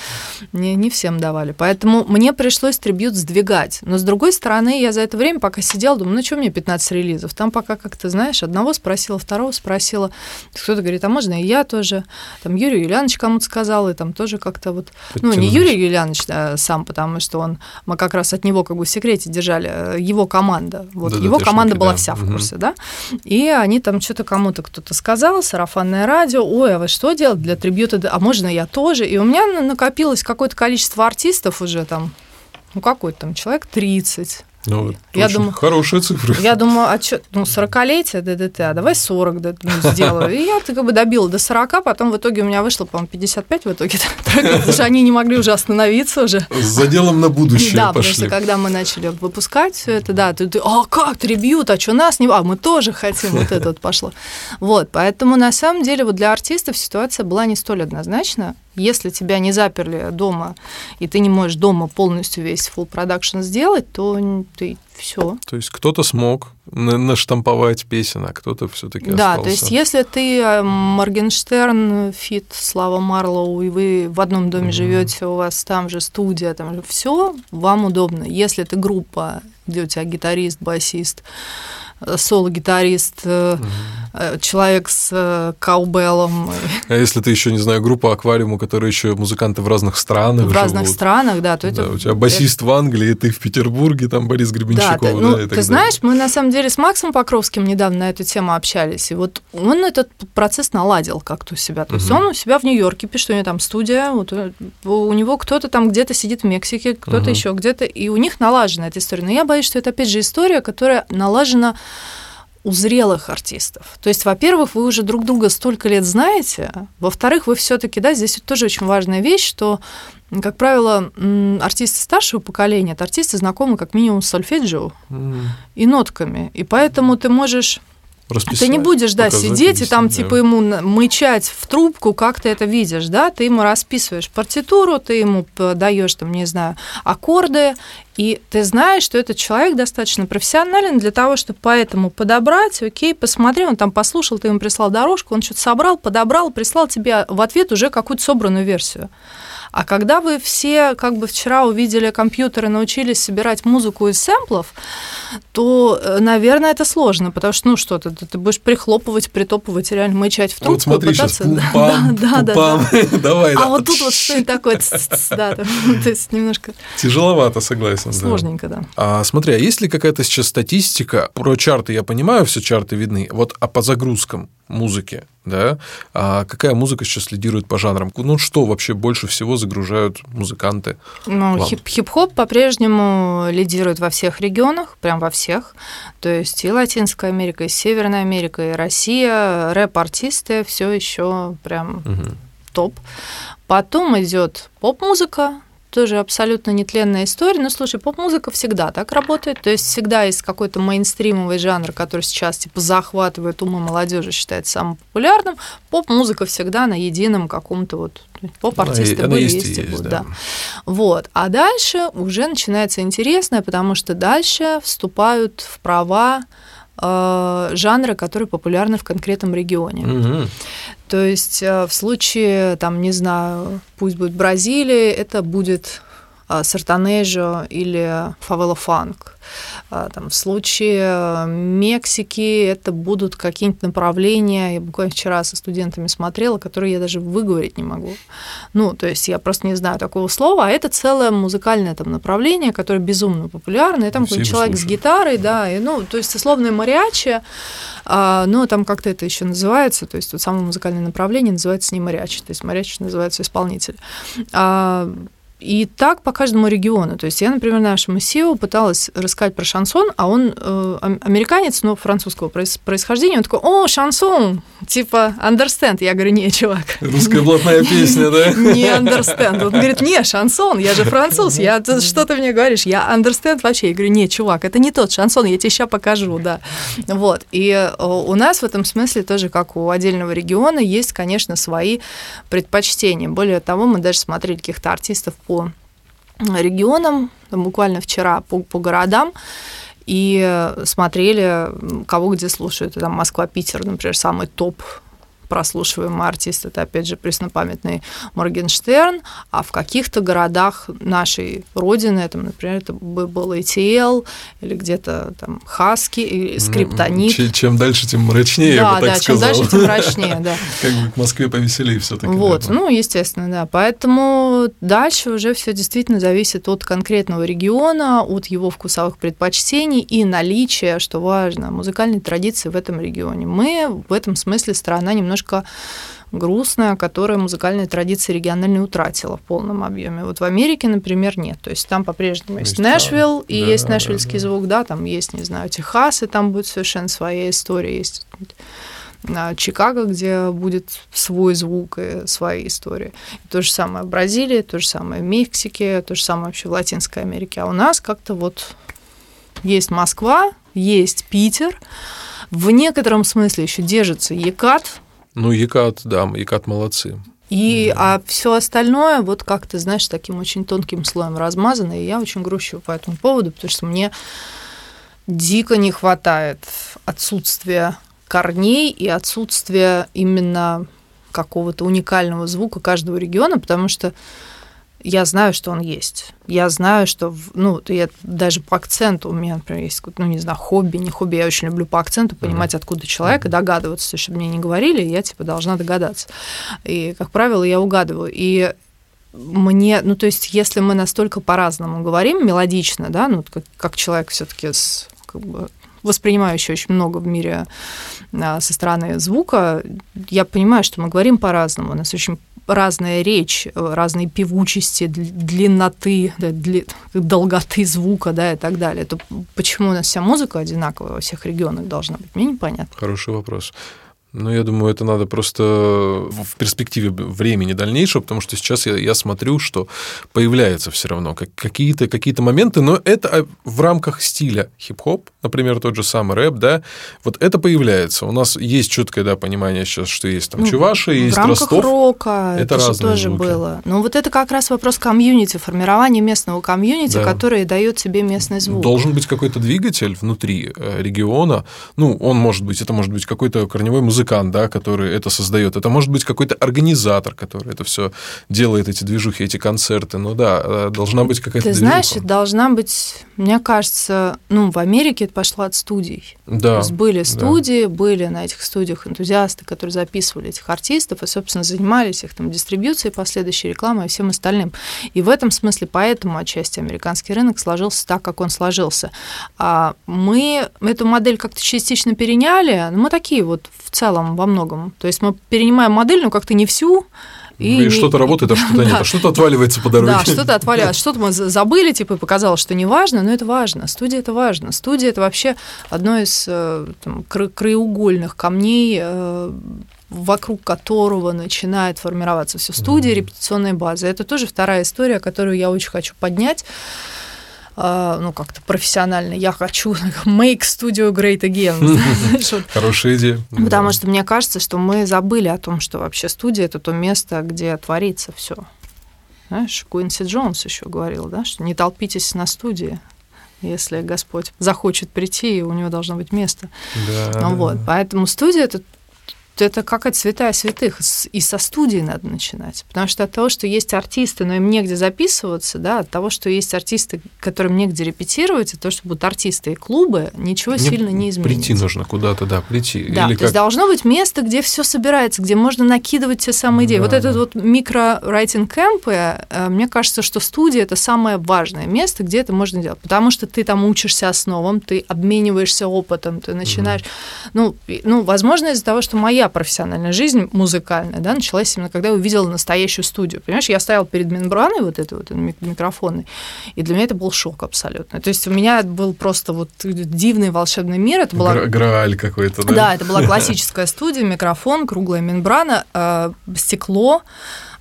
Не, не всем давали. Поэтому мне пришлось трибют сдвигать. Но с другой стороны, я за это время, пока сидела, думаю, ну что мне 15 релизов? Там пока как-то, знаешь, одного спросила, второго спросила. Кто-то говорит, а можно и я тоже? Там Юрий Юлианович кому-то сказал, и там тоже как-то вот... Ну, не. Юрий Юлианович а, сам, потому что он... Мы как раз от него как бы в секрете держали. э, Его команда. Вот Да, его ДТшники, команда была да. вся в курсе, да? И они там что-то кому-то кто-то сказал, сарафанное радио, ой, а вы что делать для трибьюта? А можно я тоже? И у меня на- накопилось какое-то количество артистов уже там, ну какой там, человек 30. Ну, Я думаю- хорошая цифра. Я думаю, а что, ну, 40-летие ДДТ, а давай 40 да, ну, сделаю. И я как бы добила до 40, потом в итоге у меня вышло, по-моему, 55 в итоге. Потому что они не могли уже остановиться уже. С заделом на будущее Да, потому что когда мы начали выпускать все это, да, ты, а как, трибьют, а что нас не... А, мы тоже хотим, вот это вот пошло. Вот, поэтому на самом деле вот для артистов ситуация была не столь однозначна. Если тебя не заперли дома, и ты не можешь дома полностью весь full продакшн сделать, то ты все. То есть кто-то смог наштамповать песен, а кто-то все-таки Да, остался. то есть если ты э, Моргенштерн, Фит, Слава Марлоу, и вы в одном доме Мгм. живете, у вас там же студия, там же все, вам удобно. Если ты группа, где у тебя гитарист, басист, э, соло-гитарист, э, человек с каубеллом А если ты еще, не знаю, группа аквариум, у которой еще музыканты в разных странах в разных живут. странах, да, то это... Да, у тебя басист в Англии, ты в Петербурге, там Борис Да, Гребенщиков, ты, да, ну, и так ты далее. знаешь, мы на самом деле с Максом Покровским недавно на эту тему общались, и вот он этот процесс наладил как-то у себя. То есть Мгм. он у себя в Нью-Йорке пишет, у него там студия, вот, э, у него кто-то там где-то сидит в Мексике, кто-то Мгм. еще где-то, и у них налажена эта история. Но я боюсь, что это опять же история, которая налажена у зрелых артистов. То есть, во-первых, вы уже друг друга столько лет знаете, во-вторых, вы все-таки, да, здесь тоже очень важная вещь, что, как правило, артисты старшего поколения, это артисты знакомы как минимум с сольфеджио mm. и нотками, и поэтому ты можешь ты не будешь, да, сидеть и там, да. типа, ему мычать в трубку, как ты это видишь, да, ты ему расписываешь партитуру, ты ему даешь, там, не знаю, аккорды, и ты знаешь, что этот человек достаточно профессионален для того, чтобы поэтому подобрать, окей, посмотри, он там послушал, ты ему прислал дорожку, он что-то собрал, подобрал, прислал тебе в ответ уже какую-то собранную версию. А когда вы все как бы вчера увидели компьютеры, научились собирать музыку из сэмплов, то, э, наверное, это сложно, потому что, ну что ты, ты будешь прихлопывать, притопывать, реально мычать в трубку. Вот смотри, пытаться... сейчас пум-пам, да, да, да, да. давай. А вот тут вот что-нибудь такое, да, то есть немножко... Тяжеловато, согласен. Сложненько, да. А смотри, а есть ли какая-то сейчас статистика про чарты? Я понимаю, все чарты видны. Вот а по загрузкам музыки, да, а какая музыка сейчас лидирует по жанрам? Ну, что вообще больше всего загружают музыканты? Ну, хип- хип-хоп по-прежнему лидирует во всех регионах, прям во всех. То есть и Латинская Америка, и Северная Америка, и Россия, рэп-артисты, все еще прям угу. топ. Потом идет поп-музыка, тоже абсолютно нетленная история. Но слушай, поп-музыка всегда так работает. То есть всегда есть какой-то мейнстримовый жанр, который сейчас типа захватывает умы молодежи, считается самым популярным. Поп-музыка всегда на едином каком-то вот поп-артисты были, есть, есть и будут. Да. да. Вот. А дальше уже начинается интересное, потому что дальше вступают в права э, жанры, которые популярны в конкретном регионе. Угу. То есть э, в случае, там, не знаю, пусть будет Бразилия, это будет Сартанежо или Фавела Фанк. А, там, в случае Мексики это будут какие-нибудь направления, я буквально вчера со студентами смотрела, которые я даже выговорить не могу. Ну, то есть я просто не знаю такого слова, а это целое музыкальное там направление, которое безумно популярно, и там какой-то человек слушают. с гитарой, да, и, ну, то есть условное мариачи, а, но там как-то это еще называется, то есть вот самое музыкальное направление называется не мариачи, то есть мариачи называется исполнитель. А, и так по каждому региону. То есть я, например, нашему SEO пыталась рассказать про шансон, а он э, американец, но французского происхождения. Он такой, о, шансон, типа understand. Я говорю, не, чувак. Русская блатная песня, да? Не understand. Он говорит, не, шансон, я же француз, я, что ты мне говоришь? Я understand вообще. Я говорю, не, чувак, это не тот шансон, я тебе сейчас покажу, да. Вот. И э, у нас в этом смысле тоже, как у отдельного региона, есть, конечно, свои предпочтения. Более того, мы даже смотрели каких-то артистов по регионам, буквально вчера по, по городам, и смотрели, кого где слушают. Там Москва, Питер, например, самый топ прослушиваемый артист, это, опять же, преснопамятный Моргенштерн, а в каких-то городах нашей родины, там, например, это был ATL или где-то там Хаски, или Скриптонит. Чем дальше, тем мрачнее, да, я бы так да, сказал. чем дальше, тем мрачнее, да. Как бы к Москве повеселее все таки Вот, ну, естественно, да. Поэтому дальше уже все действительно зависит от конкретного региона, от его вкусовых предпочтений и наличия, что важно, музыкальной традиции в этом регионе. Мы в этом смысле страна немножко немножко грустная, которая музыкальные традиции региональные утратила в полном объеме. Вот в Америке, например, нет. То есть там по-прежнему есть, есть Нэшвилл, и да, есть нэшвиллский да, да. звук, да, там есть, не знаю, Техас, и там будет совершенно своя история. Есть Чикаго, где будет свой звук и своя история. И то же самое в Бразилии, то же самое в Мексике, то же самое вообще в Латинской Америке. А у нас как-то вот есть Москва, есть Питер, в некотором смысле еще держится Екат, ну, Екат, да, Екат молодцы. И, а все остальное, вот как ты знаешь, таким очень тонким слоем размазано, и я очень грущу по этому поводу, потому что мне дико не хватает отсутствия корней и отсутствия именно какого-то уникального звука каждого региона, потому что я знаю, что он есть. Я знаю, что, ну, я даже по акценту у меня, например, есть, ну, не знаю, хобби, не хобби, я очень люблю по акценту понимать, mm-hmm. откуда человек, и догадываться, чтобы мне не говорили, я, типа, должна догадаться. И, как правило, я угадываю. И мне, ну, то есть, если мы настолько по-разному говорим, мелодично, да, ну, как, как человек все таки с как бы воспринимающий очень много в мире а, со стороны звука, я понимаю, что мы говорим по-разному. У нас очень разная речь, разные певучести, длинноты, дли, долготы звука, да, и так далее. То почему у нас вся музыка одинаковая во всех регионах должна быть, мне непонятно. Хороший вопрос. Ну, я думаю, это надо просто в перспективе времени дальнейшего, потому что сейчас я, я смотрю, что появляются все равно какие-то какие моменты, но это а, в рамках стиля хип-хоп, например, тот же самый рэп, да, вот это появляется. У нас есть четкое, да, понимание сейчас, что есть там ну, Чуваши, есть в рамках Ростов. рока это, это же тоже звуки. было. Но вот это как раз вопрос комьюнити, формирования местного комьюнити, да. которое дает себе местный звук. Должен быть какой-то двигатель внутри э, региона, ну, он может быть, это может быть какой-то корневой музыкант, музыкант, да, который это создает. Это может быть какой-то организатор, который это все делает, эти движухи, эти концерты. Ну да, э, должна быть какая-то Ты знаешь, должна быть, мне кажется, ну, в Америке это пошло от студий. Да. То есть были студии, да. были на этих студиях энтузиасты, которые записывали этих артистов и, собственно, занимались их там дистрибьюцией, последующей рекламой и всем остальным. И в этом смысле поэтому отчасти американский рынок сложился так, как он сложился. А мы эту модель как-то частично переняли, но мы такие вот в целом целом во многом. То есть мы перенимаем модель, но как-то не всю, и, и что-то работает, а что-то нет, а что-то отваливается по дороге. Да, что-то отваливается, что-то мы забыли, типа, и показалось, что не важно, но это важно. Студия – это важно. Студия – это вообще одно из э, там, краеугольных камней э, вокруг которого начинает формироваться все студия, репетиционная база. Это тоже вторая история, которую я очень хочу поднять. А, ну, как-то профессионально, я хочу make studio great again. Хорошая идея. Потому что мне кажется, что мы забыли о том, что вообще студия – это то место, где творится все. Знаешь, Куинси Джонс еще говорил, да, что не толпитесь на студии, если Господь захочет прийти, у него должно быть место. Да. Ну, вот, поэтому студия это это какая-то святая святых. И со студии надо начинать. Потому что от того, что есть артисты, но им негде записываться, да, от того, что есть артисты, которым негде репетировать, от того, что будут артисты и клубы, ничего Мне сильно не изменится. Прийти нужно куда-то, да, прийти. Да, Или то как... есть должно быть место, где все собирается, где можно накидывать те самые идеи. Да, вот этот вот микро-райтинг кемпы, э, мне кажется, что студия это самое важное место, где это можно делать. Потому что ты там учишься основам, ты обмениваешься опытом, ты начинаешь. Угу. Ну, ну, возможно, из-за того, что моя профессиональная жизнь музыкальная, да, началась именно когда я увидела настоящую студию. Понимаешь, я стояла перед мембраной вот этой вот микрофонной, и для меня это был шок абсолютно. То есть у меня был просто вот дивный волшебный мир. Это была... Грааль какой-то, да? Да, это была классическая студия, микрофон, круглая мембрана, э, стекло,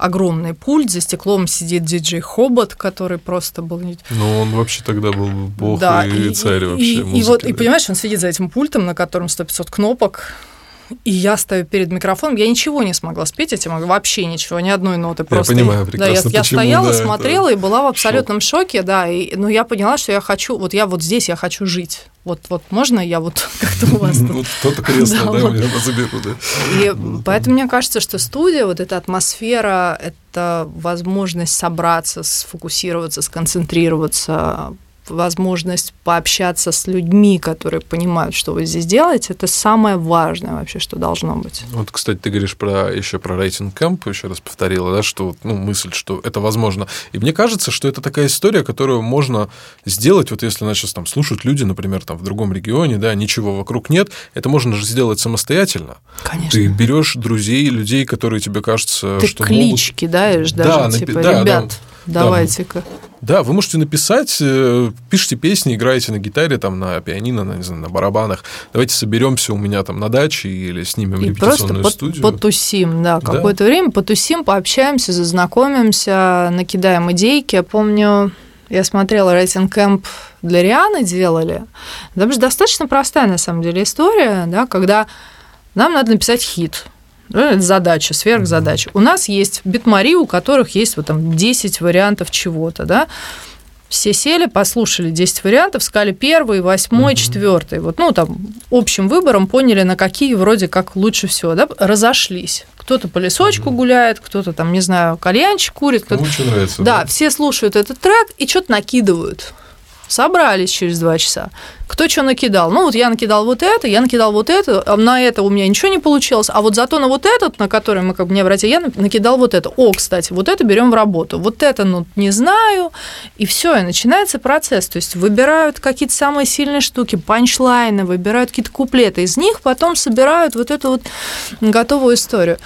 огромный пульт, за стеклом сидит диджей Хобот, который просто был... Ну, он вообще тогда был бог да, и, и царь вообще и, музыки, и вот, да. и понимаешь, он сидит за этим пультом, на котором 100-500 кнопок, и я стою перед микрофоном, я ничего не смогла спеть этим, вообще ничего, ни одной ноты. Просто, я понимаю прекрасно, да, я, почему, я стояла, да, смотрела и была в абсолютном шок. шоке, да, и, но я поняла, что я хочу, вот я вот здесь, я хочу жить. Вот, вот можно я вот как-то у вас тут... Вот то-то кресло, да, я заберу, да. И поэтому мне кажется, что студия, вот эта атмосфера, это возможность собраться, сфокусироваться, сконцентрироваться, возможность пообщаться с людьми, которые понимают, что вы здесь делаете, это самое важное вообще, что должно быть. Вот, кстати, ты говоришь про еще про рейтинг кэмп, еще раз повторила, да, что ну, мысль, что это возможно. И мне кажется, что это такая история, которую можно сделать, вот если нас сейчас там слушают люди, например, там в другом регионе, да, ничего вокруг нет, это можно же сделать самостоятельно. Конечно. Ты берешь друзей, людей, которые тебе кажется, ты что клички могут... даешь даже, да, типа, напи... да, ребят, да, давайте-ка. Да, вы можете написать, э, пишите песни, играете на гитаре, там, на пианино, на, не знаю, на барабанах. Давайте соберемся у меня там на даче или снимем и репетиционную просто студию. потусим, да, какое-то да. время потусим, пообщаемся, зазнакомимся, накидаем идейки. Я помню, я смотрела рейтинг кэмп для Рианы делали. Там же достаточно простая, на самом деле, история, да, когда нам надо написать хит – ну, это задача, сверхзадача. У нас есть битмари, у которых есть вот там 10 вариантов чего-то, да. Все сели, послушали 10 вариантов, сказали первый, восьмой, четвертый. Вот, ну, там, общим выбором поняли, на какие вроде как лучше всего, да, разошлись. Кто-то по лесочку гуляет, кто-то там, не знаю, кальянчик курит. Кто-то... Кому что нравится. Да, да, все слушают этот трек и что-то накидывают собрались через два часа. Кто что накидал? Ну, вот я накидал вот это, я накидал вот это, а на это у меня ничего не получилось, а вот зато на вот этот, на который мы как бы не обратили, я накидал вот это. О, кстати, вот это берем в работу, вот это, ну, не знаю, и все, и начинается процесс. То есть выбирают какие-то самые сильные штуки, панчлайны, выбирают какие-то куплеты, из них потом собирают вот эту вот готовую историю.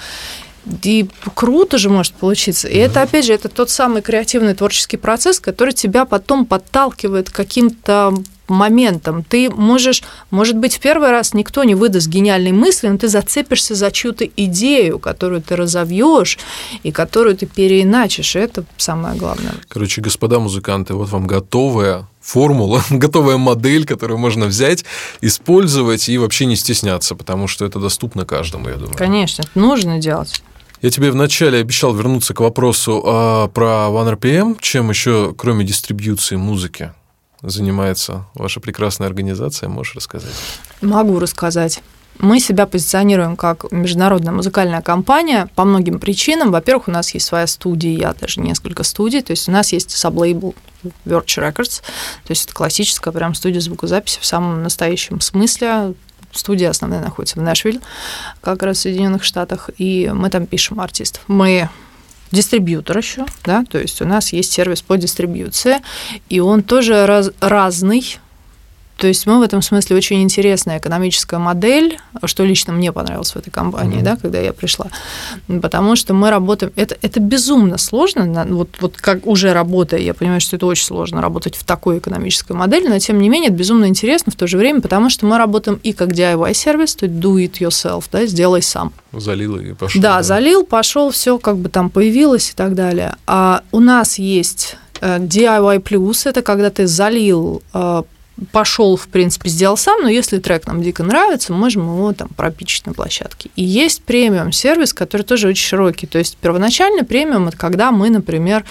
И круто же может получиться. И это, опять же, это тот самый креативный творческий процесс, который тебя потом подталкивает к каким-то моментом. Ты можешь, может быть, в первый раз никто не выдаст гениальной мысли, но ты зацепишься за чью-то идею, которую ты разовьешь и которую ты переиначишь. И это самое главное. Короче, господа музыканты, вот вам готовая формула, готовая модель, которую можно взять, использовать и вообще не стесняться, потому что это доступно каждому, я думаю. Конечно, это нужно делать. Я тебе вначале обещал вернуться к вопросу а, про OneRPM. Чем еще, кроме дистрибьюции музыки, занимается ваша прекрасная организация? Можешь рассказать? Могу рассказать. Мы себя позиционируем как международная музыкальная компания по многим причинам. Во-первых, у нас есть своя студия, я даже несколько студий. То есть у нас есть саблейбл Virtue Records, то есть это классическая прям студия звукозаписи в самом настоящем смысле. Студия основная находится в Нэшвилле, как раз в Соединенных Штатах, и мы там пишем артистов. Мы дистрибьютор еще, да, то есть у нас есть сервис по дистрибьюции, и он тоже раз, разный, то есть мы в этом смысле очень интересная экономическая модель, что лично мне понравилось в этой компании, mm-hmm. да, когда я пришла, потому что мы работаем, это, это безумно сложно, вот, вот как уже работая, я понимаю, что это очень сложно работать в такой экономической модели, но тем не менее это безумно интересно в то же время, потому что мы работаем и как DIY-сервис, то есть do it yourself, да, сделай сам. Залил и пошел. Да, да. залил, пошел, все как бы там появилось и так далее. А у нас есть э, DIY плюс это когда ты залил э, пошел, в принципе, сделал сам, но если трек нам дико нравится, мы можем его там пропичить на площадке. И есть премиум сервис, который тоже очень широкий. То есть первоначальный премиум это когда мы, например,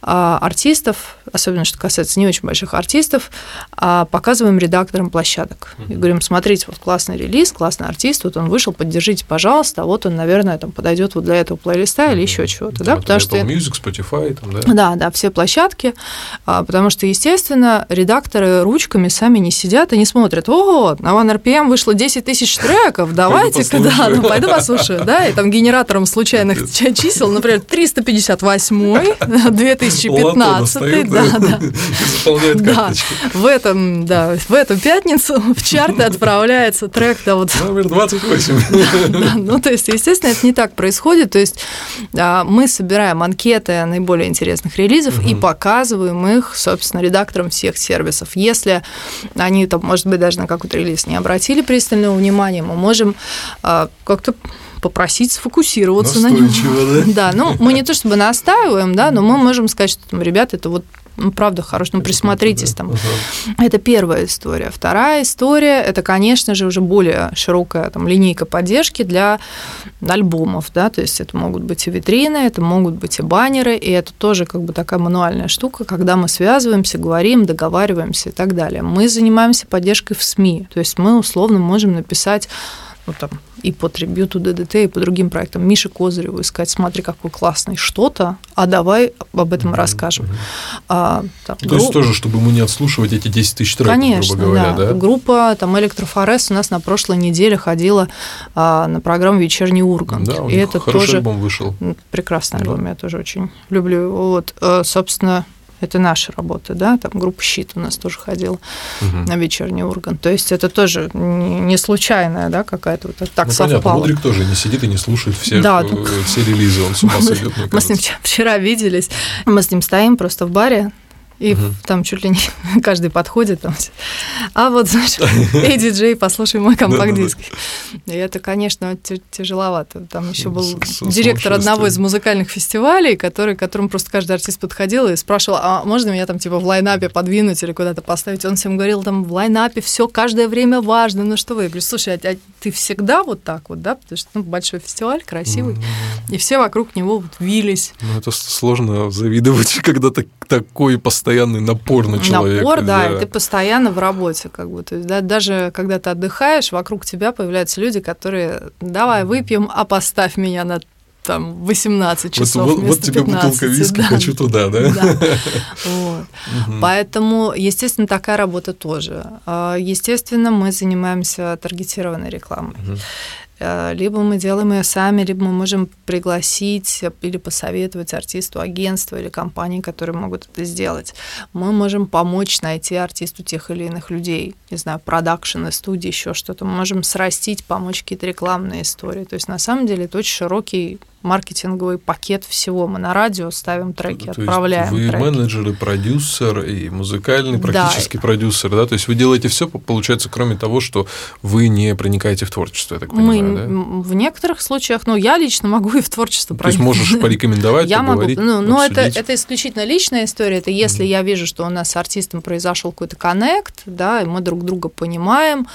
артистов, особенно что касается не очень больших артистов, а, показываем редакторам площадок. И говорим, смотрите, вот классный релиз, классный артист, вот он вышел, поддержите, пожалуйста, а вот он, наверное, там подойдет вот для этого плейлиста или еще чего-то, да, да потому что Music, Spotify, там, да. Да, да, все площадки, а, потому что, естественно, редакторы ручками сами не сидят и не смотрят, ого, на OneRPM вышло 10 тысяч треков, давайте-ка, да, ну пойду послушаю, да, и там генератором случайных чисел, например, 358, 2000 2015, да, да. Исполняет карточки. В этом, да, в эту пятницу в чарты отправляется трек, да, вот. Номер 28. Да, ну, то есть, естественно, это не так происходит. То есть а, мы собираем анкеты наиболее интересных релизов и показываем их, собственно, редакторам всех сервисов. Если они, там, может быть, даже на какой-то релиз не обратили пристального внимания, мы можем а, как-то попросить сфокусироваться на нем. Да? да, ну мы не то чтобы настаиваем, да, но мы можем сказать, что там, ребята, это вот ну, правда хорош, ну, присмотритесь там. Ага. Это первая история. Вторая история – это, конечно же, уже более широкая там, линейка поддержки для альбомов, да, то есть это могут быть и витрины, это могут быть и баннеры, и это тоже как бы такая мануальная штука, когда мы связываемся, говорим, договариваемся и так далее. Мы занимаемся поддержкой в СМИ, то есть мы условно можем написать ну, там, и по трибюту ДДТ, и по другим проектам, Мише Козыреву искать, смотри, какой классный что-то, а давай об этом mm-hmm. расскажем. А, там, То групп... есть тоже, чтобы ему не отслушивать эти 10 тысяч треков, Конечно, грубо говоря, да. да? Группа там Электрофорес у нас на прошлой неделе ходила а, на программу «Вечерний Ургант». Да, у и это хороший тоже альбом вышел. Прекрасный альбом, я тоже очень люблю. Вот, э, собственно, это наша работа, да, там группа «Щит» у нас тоже ходила угу. на вечерний орган. То есть это тоже не случайная, да, какая-то вот так ну, совпало. понятно, Мудрик тоже не сидит и не слушает все, да, э, все релизы, он с ума сойдет, Мы с ним вчера виделись, мы с ним стоим просто в баре, и угу. там чуть ли не каждый подходит. Там. А вот, знаешь, эй, диджей, послушай мой компакт-диск. И это, конечно, тяжеловато. Там еще был директор одного из музыкальных фестивалей, который, которому просто каждый артист подходил и спрашивал, а можно меня там типа в лайнапе подвинуть или куда-то поставить? Он всем говорил, там в лайнапе все каждое время важно. Ну что вы? Я говорю, слушай, а, а ты всегда вот так вот, да? Потому что ну, большой фестиваль, красивый, mm-hmm. и все вокруг него вот вились. Ну это сложно завидовать, когда так, такой постоянный постоянный напор на человека. Напор, да, да, и ты постоянно в работе, как бы. То есть, да, даже когда ты отдыхаешь, вокруг тебя появляются люди, которые давай выпьем, а поставь меня на там 18 часов вот, вместо вот тебе 15. бутылка виски, да. хочу туда, да? да. Вот. Поэтому, естественно, такая работа тоже. А, естественно, мы занимаемся таргетированной рекламой. Либо мы делаем ее сами, либо мы можем пригласить или посоветовать артисту агентства или компании, которые могут это сделать. Мы можем помочь найти артисту тех или иных людей, не знаю, продакшены, студии, еще что-то. Мы можем срастить, помочь какие-то рекламные истории. То есть на самом деле это очень широкий маркетинговый пакет всего. Мы на радио ставим треки, То отправляем есть вы треки. менеджер и продюсер, и музыкальный практически Да. продюсер, да? То есть вы делаете все, получается, кроме того, что вы не проникаете в творчество, я так Мы понимаю, да? м, в некоторых случаях, ну, я лично могу и в творчество То есть проникнуть. можешь порекомендовать, Я могу, ну, но это, это исключительно личная история. Это если я вижу, что у нас с артистом произошел какой-то коннект, да, и мы друг друга понимаем,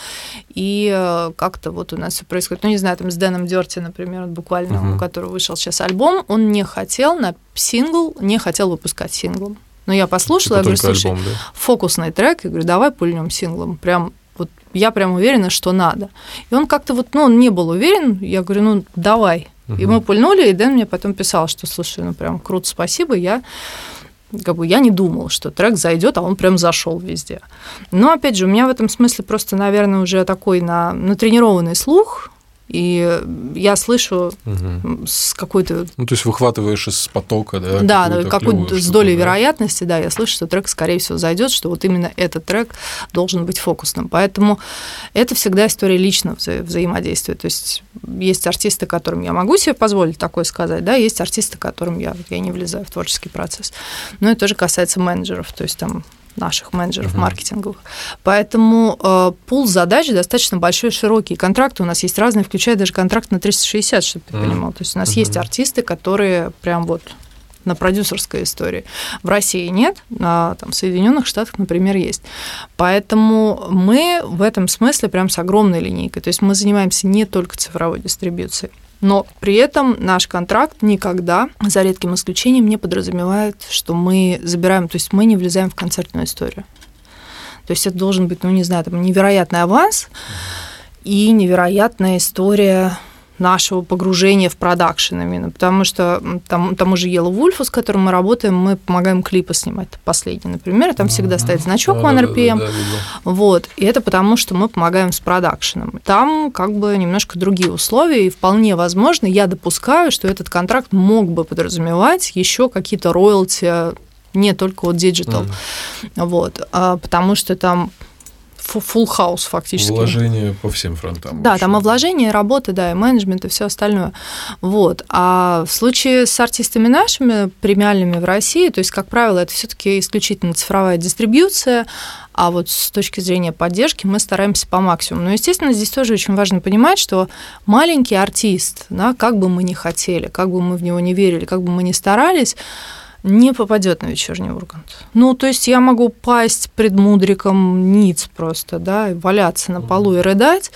и э, как-то вот у нас все происходит. Ну, не знаю, там с Дэном Дерти, например, буквально, у которого вышел сейчас альбом, он не хотел на сингл, не хотел выпускать синглом. Но я послушала, Типа я говорю, только слушай, альбом, да? фокусный трек, я говорю, давай пульнем синглом. Прям вот я прям уверена, что надо. И он как-то вот, ну, он не был уверен, я говорю, ну, давай. И Мгм. мы пульнули, и Дэн мне потом писал, что, слушай, ну, прям круто, спасибо, я как бы я не думал, что трек зайдет, а он прям зашел везде. Но опять же, у меня в этом смысле просто, наверное, уже такой на, натренированный слух, и я слышу Мгм. с какой-то Ну, то есть выхватываешь из потока, да? да, какую-то какую-то с долей да? вероятности, да, я слышу, что трек, скорее всего, зайдет, что вот именно этот трек должен быть фокусным. Поэтому это всегда история личного вза- взаимодействия. То есть есть артисты, которым я могу себе позволить такое сказать, да, есть артисты, которым я, я не влезаю в творческий процесс. Но это тоже касается менеджеров, то есть там наших менеджеров Мгм. маркетинговых. Поэтому э, пул задач достаточно большой и широкий. Контракты у нас есть разные, включая даже контракт на 360, чтобы ты Мгм. понимал. То есть у нас Мгм. есть артисты, которые прям вот на продюсерской истории. В России нет, а там, в Соединенных Штатах, например, есть. Поэтому мы в этом смысле прям с огромной линейкой. То есть мы занимаемся не только цифровой дистрибьюцией. Но при этом наш контракт никогда, за редким исключением, не подразумевает, что мы забираем, то есть мы не влезаем в концертную историю. То есть это должен быть, ну не знаю, там невероятный аванс и невероятная история нашего погружения в продакшн именно, потому что там, тому же Yellow Wolf, с которым мы работаем, мы помогаем клипы снимать, последний, например, там всегда стоит значок Да, One да, да, RPM, да, вот, и это потому, что мы помогаем с продакшеном. Там как бы немножко другие условия, и вполне возможно, я допускаю, что этот контракт мог бы подразумевать еще какие-то роялти, не только от Digital, вот, а, потому что там full house фактически. Вложение по всем фронтам. Да, там и общем. вложения, и работа, да, и менеджмент, и все остальное. Вот. А в случае с артистами нашими, премиальными в России, то есть, как правило, это все-таки исключительно цифровая дистрибьюция, а вот с точки зрения поддержки мы стараемся по максимуму. Но, естественно, здесь тоже очень важно понимать, что маленький артист, да, как бы мы ни хотели, как бы мы в него не верили, как бы мы ни старались, не попадет на вечерний Ургант. Ну, то есть я могу пасть пред мудриком ниц просто, да, и валяться на полу и рыдать.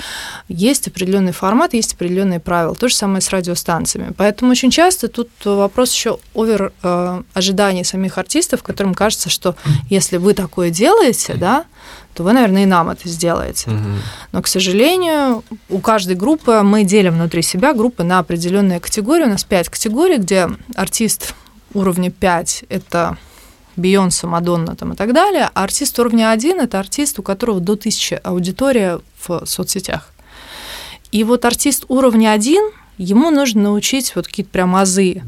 Есть определенный формат, есть определенные правила. То же самое с радиостанциями. Поэтому очень часто тут вопрос еще овер э, ожиданий самих артистов, которым кажется, что если вы такое делаете, да, то вы, наверное, и нам это сделаете. Мгм. Но, к сожалению, у каждой группы мы делим внутри себя группы на определенные категории. У нас пять категорий, где артист уровня 5 – это Бейонсе, Мадонна там, и так далее, а артист уровня 1 – это артист, у которого до 1000 аудитория в соцсетях. И вот артист уровня 1 ему нужно научить вот какие-то прям азы.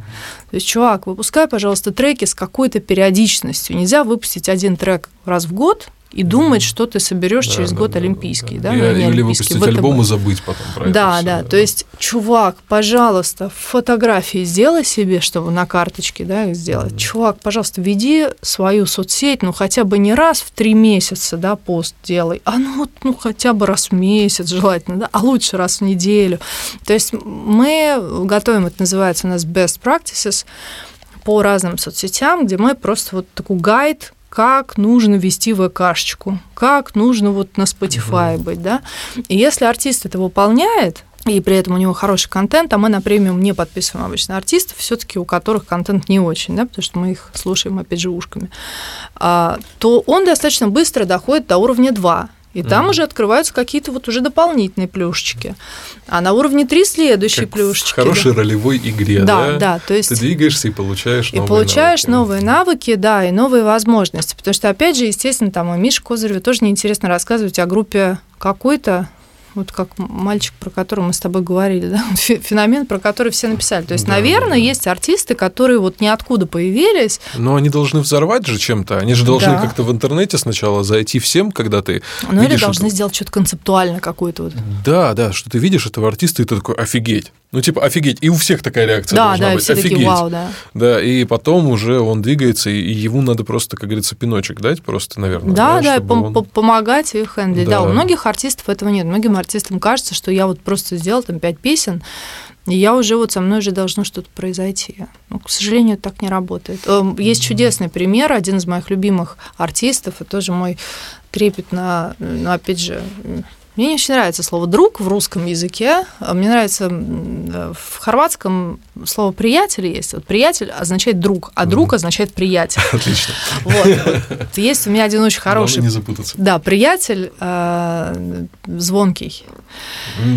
То есть, чувак, выпускай, пожалуйста, треки с какой-то периодичностью. Нельзя выпустить один трек раз в год и думать, что ты соберешь Да, через да, год да, олимпийский, да. да, И- ну, не Или олимпийский, выпустить ВТБ. альбом и забыть потом про это Да, всё, да, то есть, чувак, пожалуйста, фотографии сделай себе, чтобы на карточке, да, их сделать. Чувак, пожалуйста, веди свою соцсеть, ну, хотя бы не раз в три месяца, да, пост делай, а ну, вот, ну, хотя бы раз в месяц желательно, да, а лучше раз в неделю. То есть мы готовим, это называется у нас best practices, по разным соцсетям, где мы просто вот такой гайд, как нужно вести ВКшечку, как нужно вот на Spotify Мгм. быть, да. И если артист это выполняет, и при этом у него хороший контент, а мы на премиум не подписываем обычно артистов, все-таки у которых контент не очень, да, потому что мы их слушаем, опять же, ушками, а, то он достаточно быстро доходит до уровня 2. И там mm. уже открываются какие-то вот уже дополнительные плюшечки. А на уровне 3 следующие как плюшечки. В хорошей да. ролевой игре, да? Да, да. То есть ты двигаешься и получаешь новые И получаешь навыки. новые навыки, да, и новые возможности. Потому что, опять же, естественно, там и Миша Козыреву тоже неинтересно рассказывать о группе какой-то, вот как мальчик, про которого мы с тобой говорили, да? феномен, про который все написали. То есть, да, наверное, да. есть артисты, которые вот ниоткуда появились. Но они должны взорвать же чем-то. Они же должны да. как-то в интернете сначала зайти всем, когда ты. Ну или должны это... сделать что-то концептуально какое-то. Вот. Да, да, что ты видишь этого артиста, и ты такой, офигеть. Ну, типа, офигеть. И у всех такая реакция да, должна да, быть. Все офигеть. Такие, вау, да. Да, и потом уже он двигается, и ему надо просто, как говорится, пиночек дать, просто, наверное. Да, да, да он... помогать и хендлить. Да. да, у многих артистов этого нет. Многим артистам кажется, что я вот просто сделал там пять песен, и я уже вот со мной уже должно что-то произойти. Но, к сожалению, так не работает. Эм, есть чудесный пример, один из моих любимых артистов, и тоже мой трепет на, ну, опять же, мне не очень нравится слово «друг» в русском языке. А мне нравится в хорватском слово «приятель» есть. Вот «приятель» означает «друг», а «друг» означает «приятель». Отлично. Вот. Есть у меня один очень хороший... Главное не запутаться. Да, приятель э, звонкий.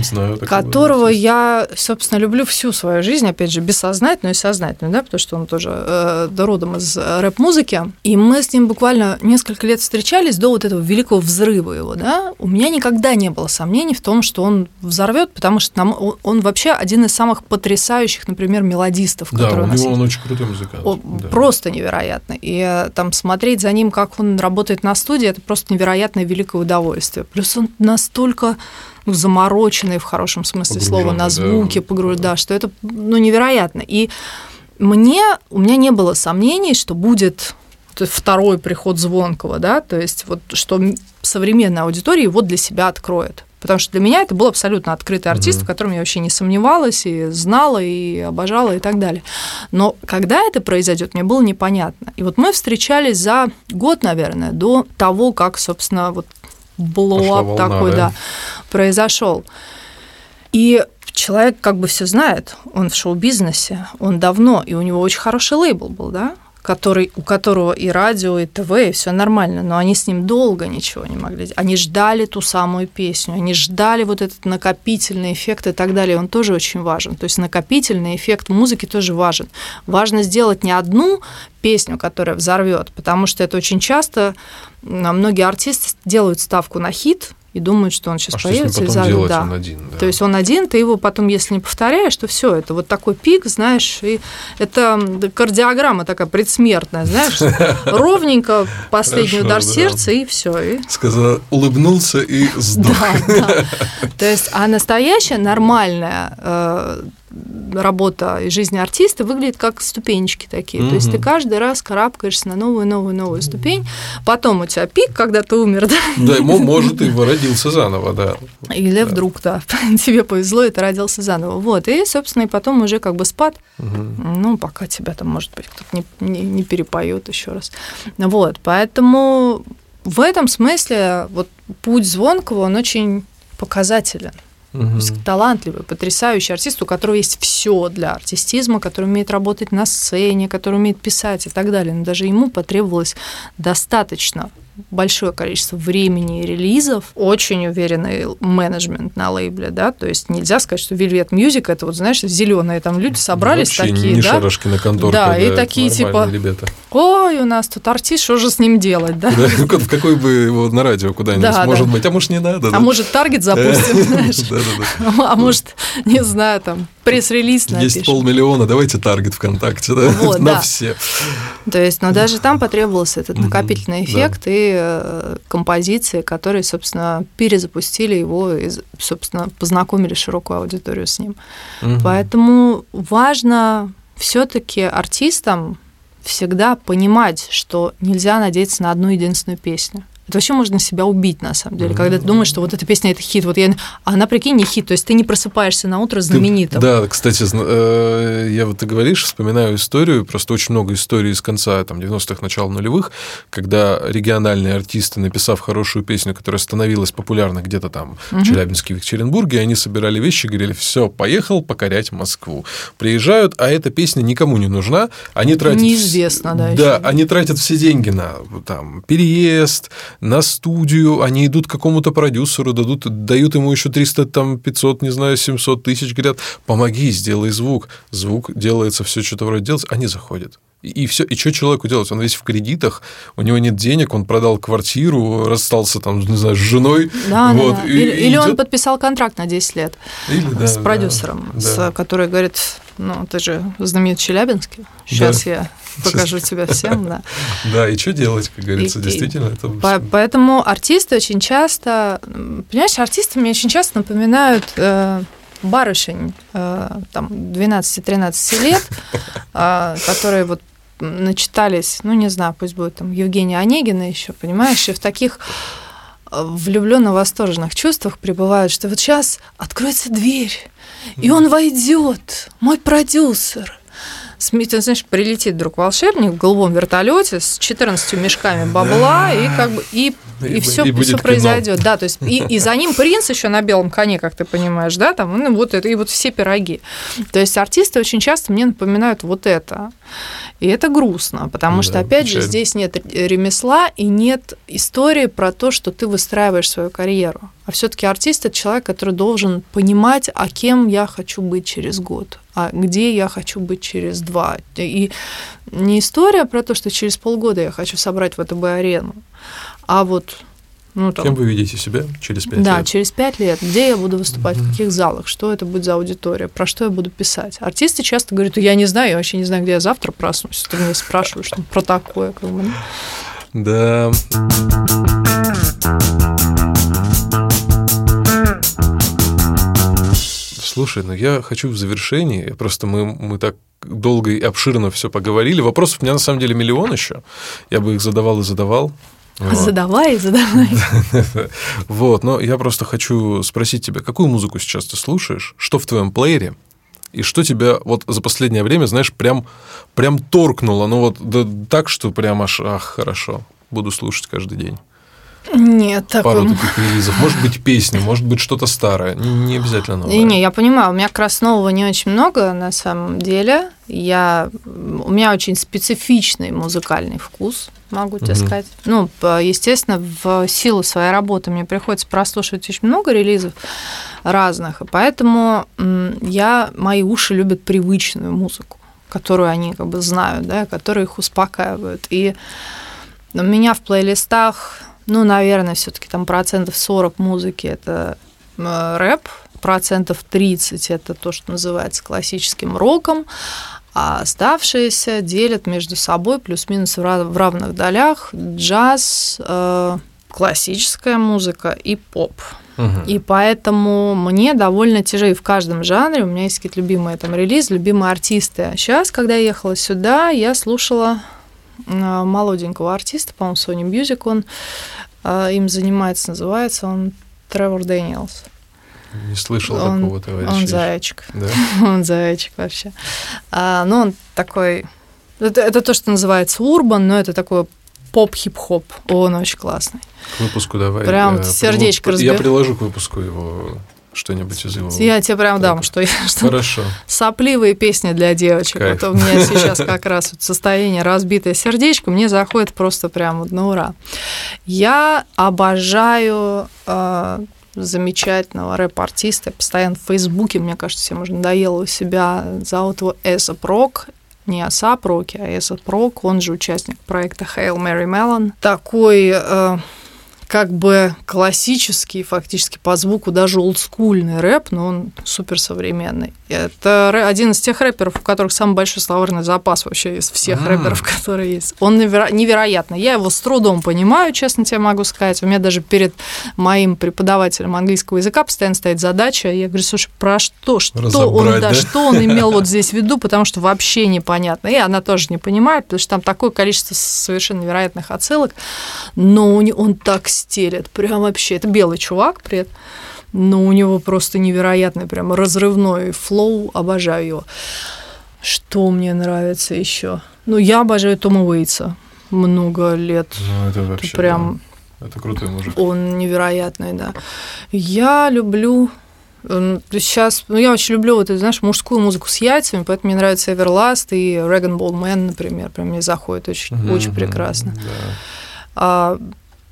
знаю. Которого я, собственно, люблю всю свою жизнь, опять же, бессознательно и сознательно, да, потому что он тоже э, родом из рэп-музыки. И мы с ним буквально несколько лет встречались до вот этого великого взрыва его, да. У меня никогда не было сомнений в том, что он взорвет, потому что нам, он вообще один из самых потрясающих, например, мелодистов, да, которые у, у нас него есть. он очень крутой музыкант. Он да. Просто невероятно. И э, там смотреть за ним, как он работает на студии, это просто невероятное великое удовольствие. Плюс он настолько ну, замороченный в хорошем смысле слова на звуки, да, погруж... да. да, что это ну, невероятно. И мне, у меня не было сомнений, что будет второй приход Звонкого, да, то есть вот что современная аудитория его для себя откроет. Потому что для меня это был абсолютно открытый артист, mm-hmm. в котором я вообще не сомневалась и знала, и обожала, и так далее. Но когда это произойдет, мне было непонятно. И вот мы встречались за год, наверное, до того, как, собственно, вот блоуап такой, да, да произошел. И человек как бы все знает, он в шоу-бизнесе, он давно, и у него очень хороший лейбл был, да, который, у которого и радио, и ТВ, и все нормально, но они с ним долго ничего не могли. Они ждали ту самую песню, они ждали вот этот накопительный эффект и так далее. Он тоже очень важен. То есть накопительный эффект музыки тоже важен. Важно сделать не одну песню, которая взорвет, потому что это очень часто многие артисты делают ставку на хит, и думают, что он сейчас а появится что и зовет. Да. Он один, да. То есть он один, ты его потом, если не повторяешь, то все, это вот такой пик, знаешь, и это кардиограмма такая предсмертная, знаешь, ровненько последний удар да. сердца и все. Сказал, улыбнулся и сдох. Да, да. То есть, а настоящая нормальная э, работа и жизнь артиста выглядит как ступенечки такие. Mm-hmm. То есть ты каждый раз карабкаешься на новую, новую, новую ступень. Потом у тебя пик, когда ты умер, да? Да, ему может и родился заново, да. Или да. вдруг, да, тебе повезло, и ты родился заново. Вот, и, собственно, и потом уже как бы спад. Mm-hmm. Ну, пока тебя там, может быть, кто-то не, не, не перепоет еще раз. Вот, поэтому в этом смысле вот путь Звонкого, он очень показателен. Угу. Талантливый, потрясающий артист, у которого есть все для артистизма, который умеет работать на сцене, который умеет писать и так далее. Но даже ему потребовалось достаточно большое количество времени и релизов, очень уверенный менеджмент на лейбле, да, то есть нельзя сказать, что Velvet Music это вот, знаешь, зеленые там люди собрались Вообще такие, не да, на конторке, да, да, и такие типа, ребята. ой, у нас тут артист, что же с ним делать, да? да в какой бы его на радио куда-нибудь, да, может да. быть, а может не надо. А может таргет запустим, знаешь, а может, не знаю, там пресс-релиз напишем. Есть полмиллиона, давайте таргет ВКонтакте, да, вот, на да. все. То есть, но даже там потребовался этот накопительный эффект и э, композиции, которые, собственно, перезапустили его и, собственно, познакомили широкую аудиторию с ним. Поэтому важно все-таки артистам всегда понимать, что нельзя надеяться на одну единственную песню. Это вообще можно себя убить, на самом деле, когда ты думаешь, что вот эта песня это хит. Вот я, а она, прикинь, не хит. То есть ты не просыпаешься на утро знаменитым. Ты, да, кстати, э, я вот ты говоришь, вспоминаю историю, просто очень много историй из конца там, 90-х, начала нулевых, когда региональные артисты, написав хорошую песню, которая становилась популярна где-то там угу. в Челябинске, в Екатеринбурге, они собирали вещи, говорили, все, поехал покорять Москву. Приезжают, а эта песня никому не нужна. Они тратят... Неизвестно, да. Да, еще. они тратят все деньги на там, переезд, на студию, они идут к какому-то продюсеру, дадут, дают ему еще 300, там, 500, не знаю, 700 тысяч, говорят, помоги, сделай звук. Звук делается, все что-то вроде делается, они заходят. И все. И что человеку делать? Он весь в кредитах, у него нет денег, он продал квартиру, расстался там, не знаю, с женой. Да, вот, да, да. Или, и или идет... он подписал контракт на 10 лет или, да, с продюсером, да, с, да. который говорит, ну, ты же знаменит Челябинский, сейчас да. я покажу тебя всем, да. Да, и что делать, как говорится, и, действительно. И, это... Поэтому артисты очень часто, понимаешь, артисты мне очень часто напоминают э, барышень э, там 12-13 лет, э, которые вот начитались, ну, не знаю, пусть будет там Евгения Онегина еще, понимаешь, и в таких э, влюбленно-восторженных чувствах пребывают, что вот сейчас откроется дверь, и он войдет, мой продюсер, ты знаешь, прилетит вдруг волшебник в голубом вертолете с 14 мешками бабла, и как бы и, и, и все, и все произойдет. Да, то есть и, и за ним принц еще на белом коне, как ты понимаешь, да, там, ну, вот это, и вот все пироги. То есть артисты очень часто мне напоминают вот это. И это грустно, потому да, что, опять печально. же, здесь нет ремесла и нет истории про то, что ты выстраиваешь свою карьеру. А все-таки артист это человек, который должен понимать, а кем я хочу быть через год, а где я хочу быть через два. И не история про то, что через полгода я хочу собрать ВТБ-арену, а вот ну, там, Кем вы видите себя через пять да, лет? Да, через пять лет. Где я буду выступать, mm-hmm. в каких залах, что это будет за аудитория, про что я буду писать. Артисты часто говорят, я не знаю, я вообще не знаю, где я завтра проснусь. Ты меня спрашиваешь про такое. Как бы, ну. Да. Слушай, ну я хочу в завершении, просто мы, мы так долго и обширно все поговорили. Вопросов у меня на самом деле миллион еще. Я бы их задавал и задавал. Вот. Задавай, задавай. Вот, но я просто хочу спросить тебя, какую музыку сейчас ты слушаешь, что в твоем плеере, и что тебя вот за последнее время, знаешь, прям, прям торкнуло, ну вот да, так, что прям аж, ах, хорошо, буду слушать каждый день. Нет, Пару таких релизов. Может быть, песни, может быть, что-то старое. Не, не обязательно новое. Не, не, я понимаю, у меня как раз нового не очень много на самом деле. Я, у меня очень специфичный музыкальный вкус, могу тебе угу. сказать. Ну, естественно, в силу своей работы мне приходится прослушивать очень много релизов разных, и поэтому я, мои уши любят привычную музыку, которую они как бы знают, да, которая их успокаивает. И у меня в плейлистах ну, наверное, все-таки там процентов 40 музыки это рэп, процентов 30 это то, что называется классическим роком, а оставшиеся делят между собой плюс-минус в равных долях джаз, э, классическая музыка и поп. Угу. И поэтому мне довольно тяжело. И в каждом жанре у меня есть какие-то любимые там релизы, любимые артисты. Сейчас, когда я ехала сюда, я слушала Э, молоденького артиста, по-моему, Sony Music, он э, им занимается, называется он Тревор Дэниелс. Не слышал он, такого товарища. Он зайчик. Да? он зайчик вообще. А, ну, он такой... Это, это то, что называется urban, но это такой поп-хип-хоп. Он очень классный. К выпуску давай. Прям я, сердечко Я разбер... приложу к выпуску его что-нибудь из его. Я тебе прям так. дам, что я что Хорошо. сопливые песни для девочек. Кайф. Вот у меня сейчас как раз вот состояние разбитое сердечко, мне заходит просто прям вот на ура. Я обожаю э, замечательного рэп-артиста, постоянно в Фейсбуке, мне кажется, всем уже надоело у себя, зовут его Эса Прок, не Асап Роки, а Эса Прок, он же участник проекта Hail Mary Melon. Такой э, как бы классический, фактически по звуку даже олдскульный рэп, но он суперсовременный. Это один из тех рэперов, у которых самый большой словарный запас вообще из всех mm. рэперов, которые есть. Он неверо- невероятный. Я его с трудом понимаю, честно тебе могу сказать. У меня даже перед моим преподавателем английского языка постоянно стоит задача. Я говорю, слушай, про что? Что он, да, да? что он имел вот здесь в виду, потому что вообще непонятно. И она тоже не понимает, потому что там такое количество совершенно невероятных отсылок. Но он так стелет, прям вообще. Это белый чувак при этом но у него просто невероятный, прям разрывной флоу, обожаю его. Что мне нравится еще? Ну, я обожаю Тома Уэйтса много лет. Ну, это вообще это прям... Да. Это крутой мужик. Он невероятный, да. Я люблю Сейчас, ну, я очень люблю, вот, знаешь, мужскую музыку с яйцами, поэтому мне нравится Everlast и Regan Ball Man, например, прям мне заходит очень, mm-hmm, очень прекрасно. Да. А,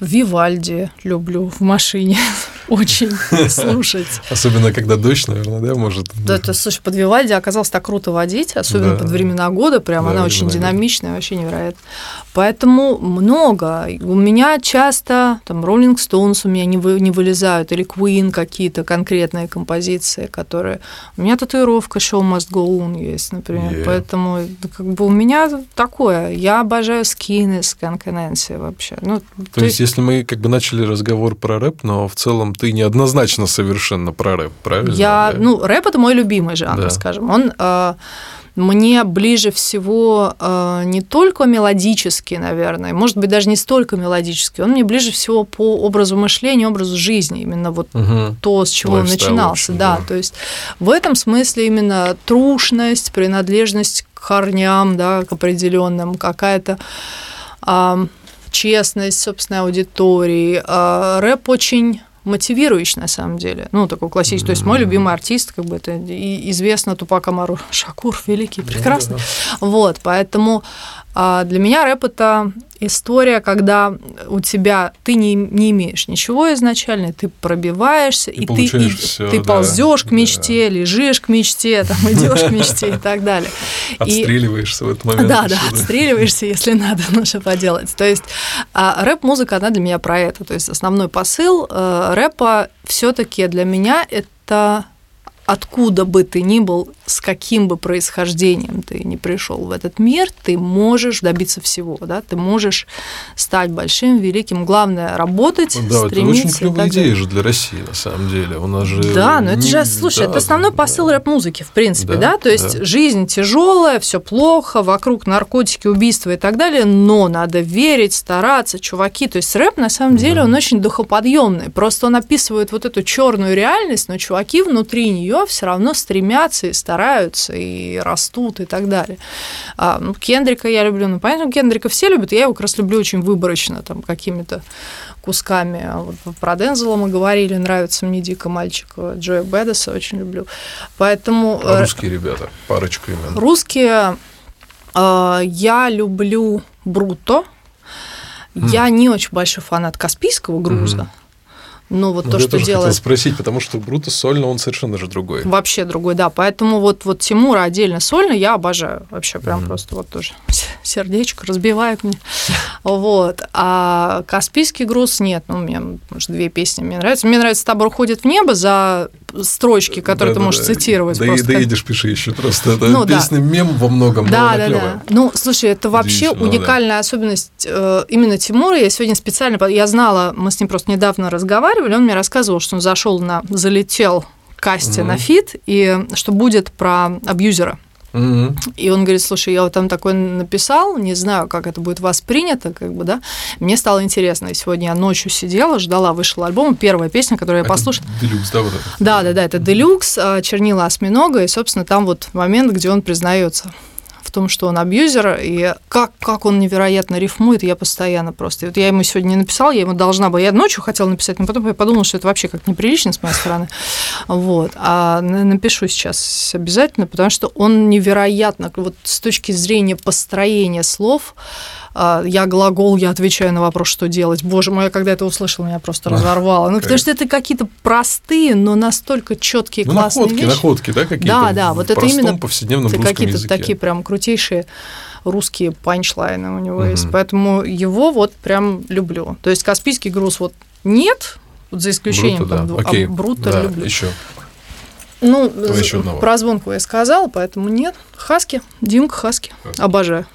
Вивальди люблю в машине очень слушать. Особенно, когда дождь, наверное, да, может? Да, это, слушай, под Вивальди оказалось так круто водить, особенно да. под времена года, прям да, она очень динамичная, вообще невероятно. Поэтому много. У меня часто там Rolling Stones у меня не, вы, не вылезают, или Queen какие-то конкретные композиции, которые... У меня татуировка Show Must Go On есть, например. Yeah. Поэтому как бы у меня такое. Я обожаю скины с Нэнси вообще. Ну, то, то есть, если мы как бы начали разговор про рэп, но в целом ты неоднозначно совершенно про рэп, правильно? Я, да? ну, рэп это мой любимый жанр, да. скажем. Он э, мне ближе всего э, не только мелодический, наверное, может быть, даже не столько мелодический, он мне ближе всего по образу мышления, образу жизни, именно вот угу. то, с чего Lifestyle, он начинался. да, да, то есть в этом смысле именно трушность, принадлежность к корням, да, к определенным, какая-то э, честность собственной аудитории. Э, рэп очень мотивирующий на самом деле. Ну, такой классический. То есть мой любимый артист, как бы это известно, Тупак Амару Шакур, великий, прекрасный. Вот, поэтому а для меня рэп это история, когда у тебя ты не, не имеешь ничего изначально, ты пробиваешься, и, и ты, и, всё, ты да, ползешь к мечте, да. лежишь к мечте, там идешь к мечте и так далее. Отстреливаешься и, в этот момент. Да, да, отстреливаешься, если надо, ну что поделать. То есть а, рэп-музыка, она для меня про это. То есть основной посыл э, рэпа все-таки для меня это откуда бы ты ни был, с каким бы происхождением ты не пришел в этот мир, ты можешь добиться всего, да, ты можешь стать большим, великим. Главное работать, да, стремиться. Это очень клевая идея же для России, на самом деле. У нас же да, но это же, слушай, да, это основной посыл да. рэп-музыки, в принципе, да, да? то есть да. жизнь тяжелая, все плохо, вокруг наркотики, убийства и так далее, но надо верить, стараться, чуваки. То есть рэп на самом деле да. он очень духоподъемный, просто он описывает вот эту черную реальность, но чуваки внутри нее все равно стремятся и стараются, и растут, и так далее. А, ну, Кендрика я люблю, ну, понятно, Кендрика все любят, я его как раз люблю очень выборочно, там, какими-то кусками. А вот про Дензела мы говорили, нравится мне дико мальчик Джоя Бедеса, очень люблю. Поэтому... А русские ребята, парочка имен. Русские э, я люблю Бруто. Я не очень большой фанат Каспийского груза. Но вот ну, то, я что тоже делает... хотел спросить, потому что Брутус сольно, он совершенно же другой. Вообще другой, да. Поэтому вот, вот Тимура отдельно сольно я обожаю. Вообще прям mm-hmm. просто вот тоже сердечко разбивает мне. Вот. А Каспийский груз нет. Ну, меня, может, две песни мне нравятся. Мне нравится «Табор уходит в небо» за строчки, которые да, ты можешь да, цитировать. Да, просто. доедешь, пиши еще просто. Это ну, песня да. мем во многом. Да, да, да. Ну, слушай, это вообще уникальная да. особенность э, именно Тимура. Я сегодня специально, я знала, мы с ним просто недавно разговаривали, он мне рассказывал, что он зашел на, залетел касте угу. на feat, и что будет про абьюзера. Угу. И он говорит, слушай, я вот там такой написал, не знаю, как это будет воспринято, как бы, да. Мне стало интересно. И сегодня я ночью сидела, ждала, вышел альбом, первая песня, которую я послушала. Делюкс, да, вот это? Да, да, да, это Делюкс, а, чернила осьминога, и, собственно, там вот момент, где он признается в том, что он абьюзер, и как, как он невероятно рифмует, я постоянно просто. И вот я ему сегодня не написала, я ему должна была, я ночью хотела написать, но потом я подумала, что это вообще как неприлично с моей стороны. Вот. А напишу сейчас обязательно, потому что он невероятно, вот с точки зрения построения слов, я глагол, я отвечаю на вопрос, что делать. Боже мой, я когда это услышала, меня просто разорвало. Ну, потому что это какие-то простые, но настолько четкие, ну, классные находки, вещи. находки, да, какие-то Да, да, вот это именно повседневном какие-то такие прям крутейшие русские панчлайны у него угу. есть. Поэтому его вот прям люблю. То есть Каспийский груз вот нет, вот за исключением Брута, там, да. Окей. а Брута да, люблю. Еще. Ну, про звонку я сказала, поэтому нет. Хаски, Димка Хаски, Хаски. обожаю.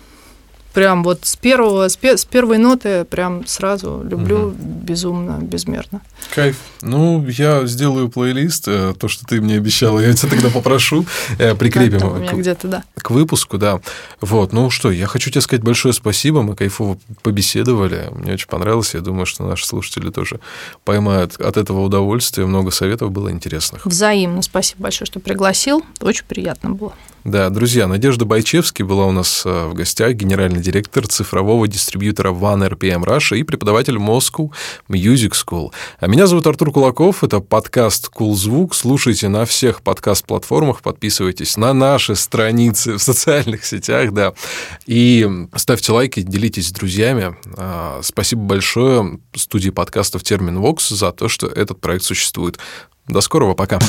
Прям вот с первого, с, с первой ноты прям сразу люблю угу. безумно, безмерно. Кайф. Ну, я сделаю плейлист, э, то, что ты мне обещала, я тебя тогда попрошу, э, прикрепим у меня где-то, да. к выпуску, да. Вот, ну что, я хочу тебе сказать большое спасибо, мы кайфово побеседовали, мне очень понравилось, я думаю, что наши слушатели тоже поймают от этого удовольствие, много советов было интересных. Взаимно, спасибо большое, что пригласил, очень приятно было. Да, друзья, Надежда Байчевский была у нас э, в гостях, генеральный директор цифрового дистрибьютора One RPM Russia и преподаватель Moscow Music School. А меня зовут Артур Кулаков, это подкаст «Кул Звук». Слушайте на всех подкаст-платформах, подписывайтесь на наши страницы в социальных сетях, да, и ставьте лайки, делитесь с друзьями. А, спасибо большое студии подкастов «Термин Вокс» за то, что этот проект существует. До скорого, пока.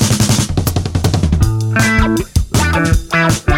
thank you Bye.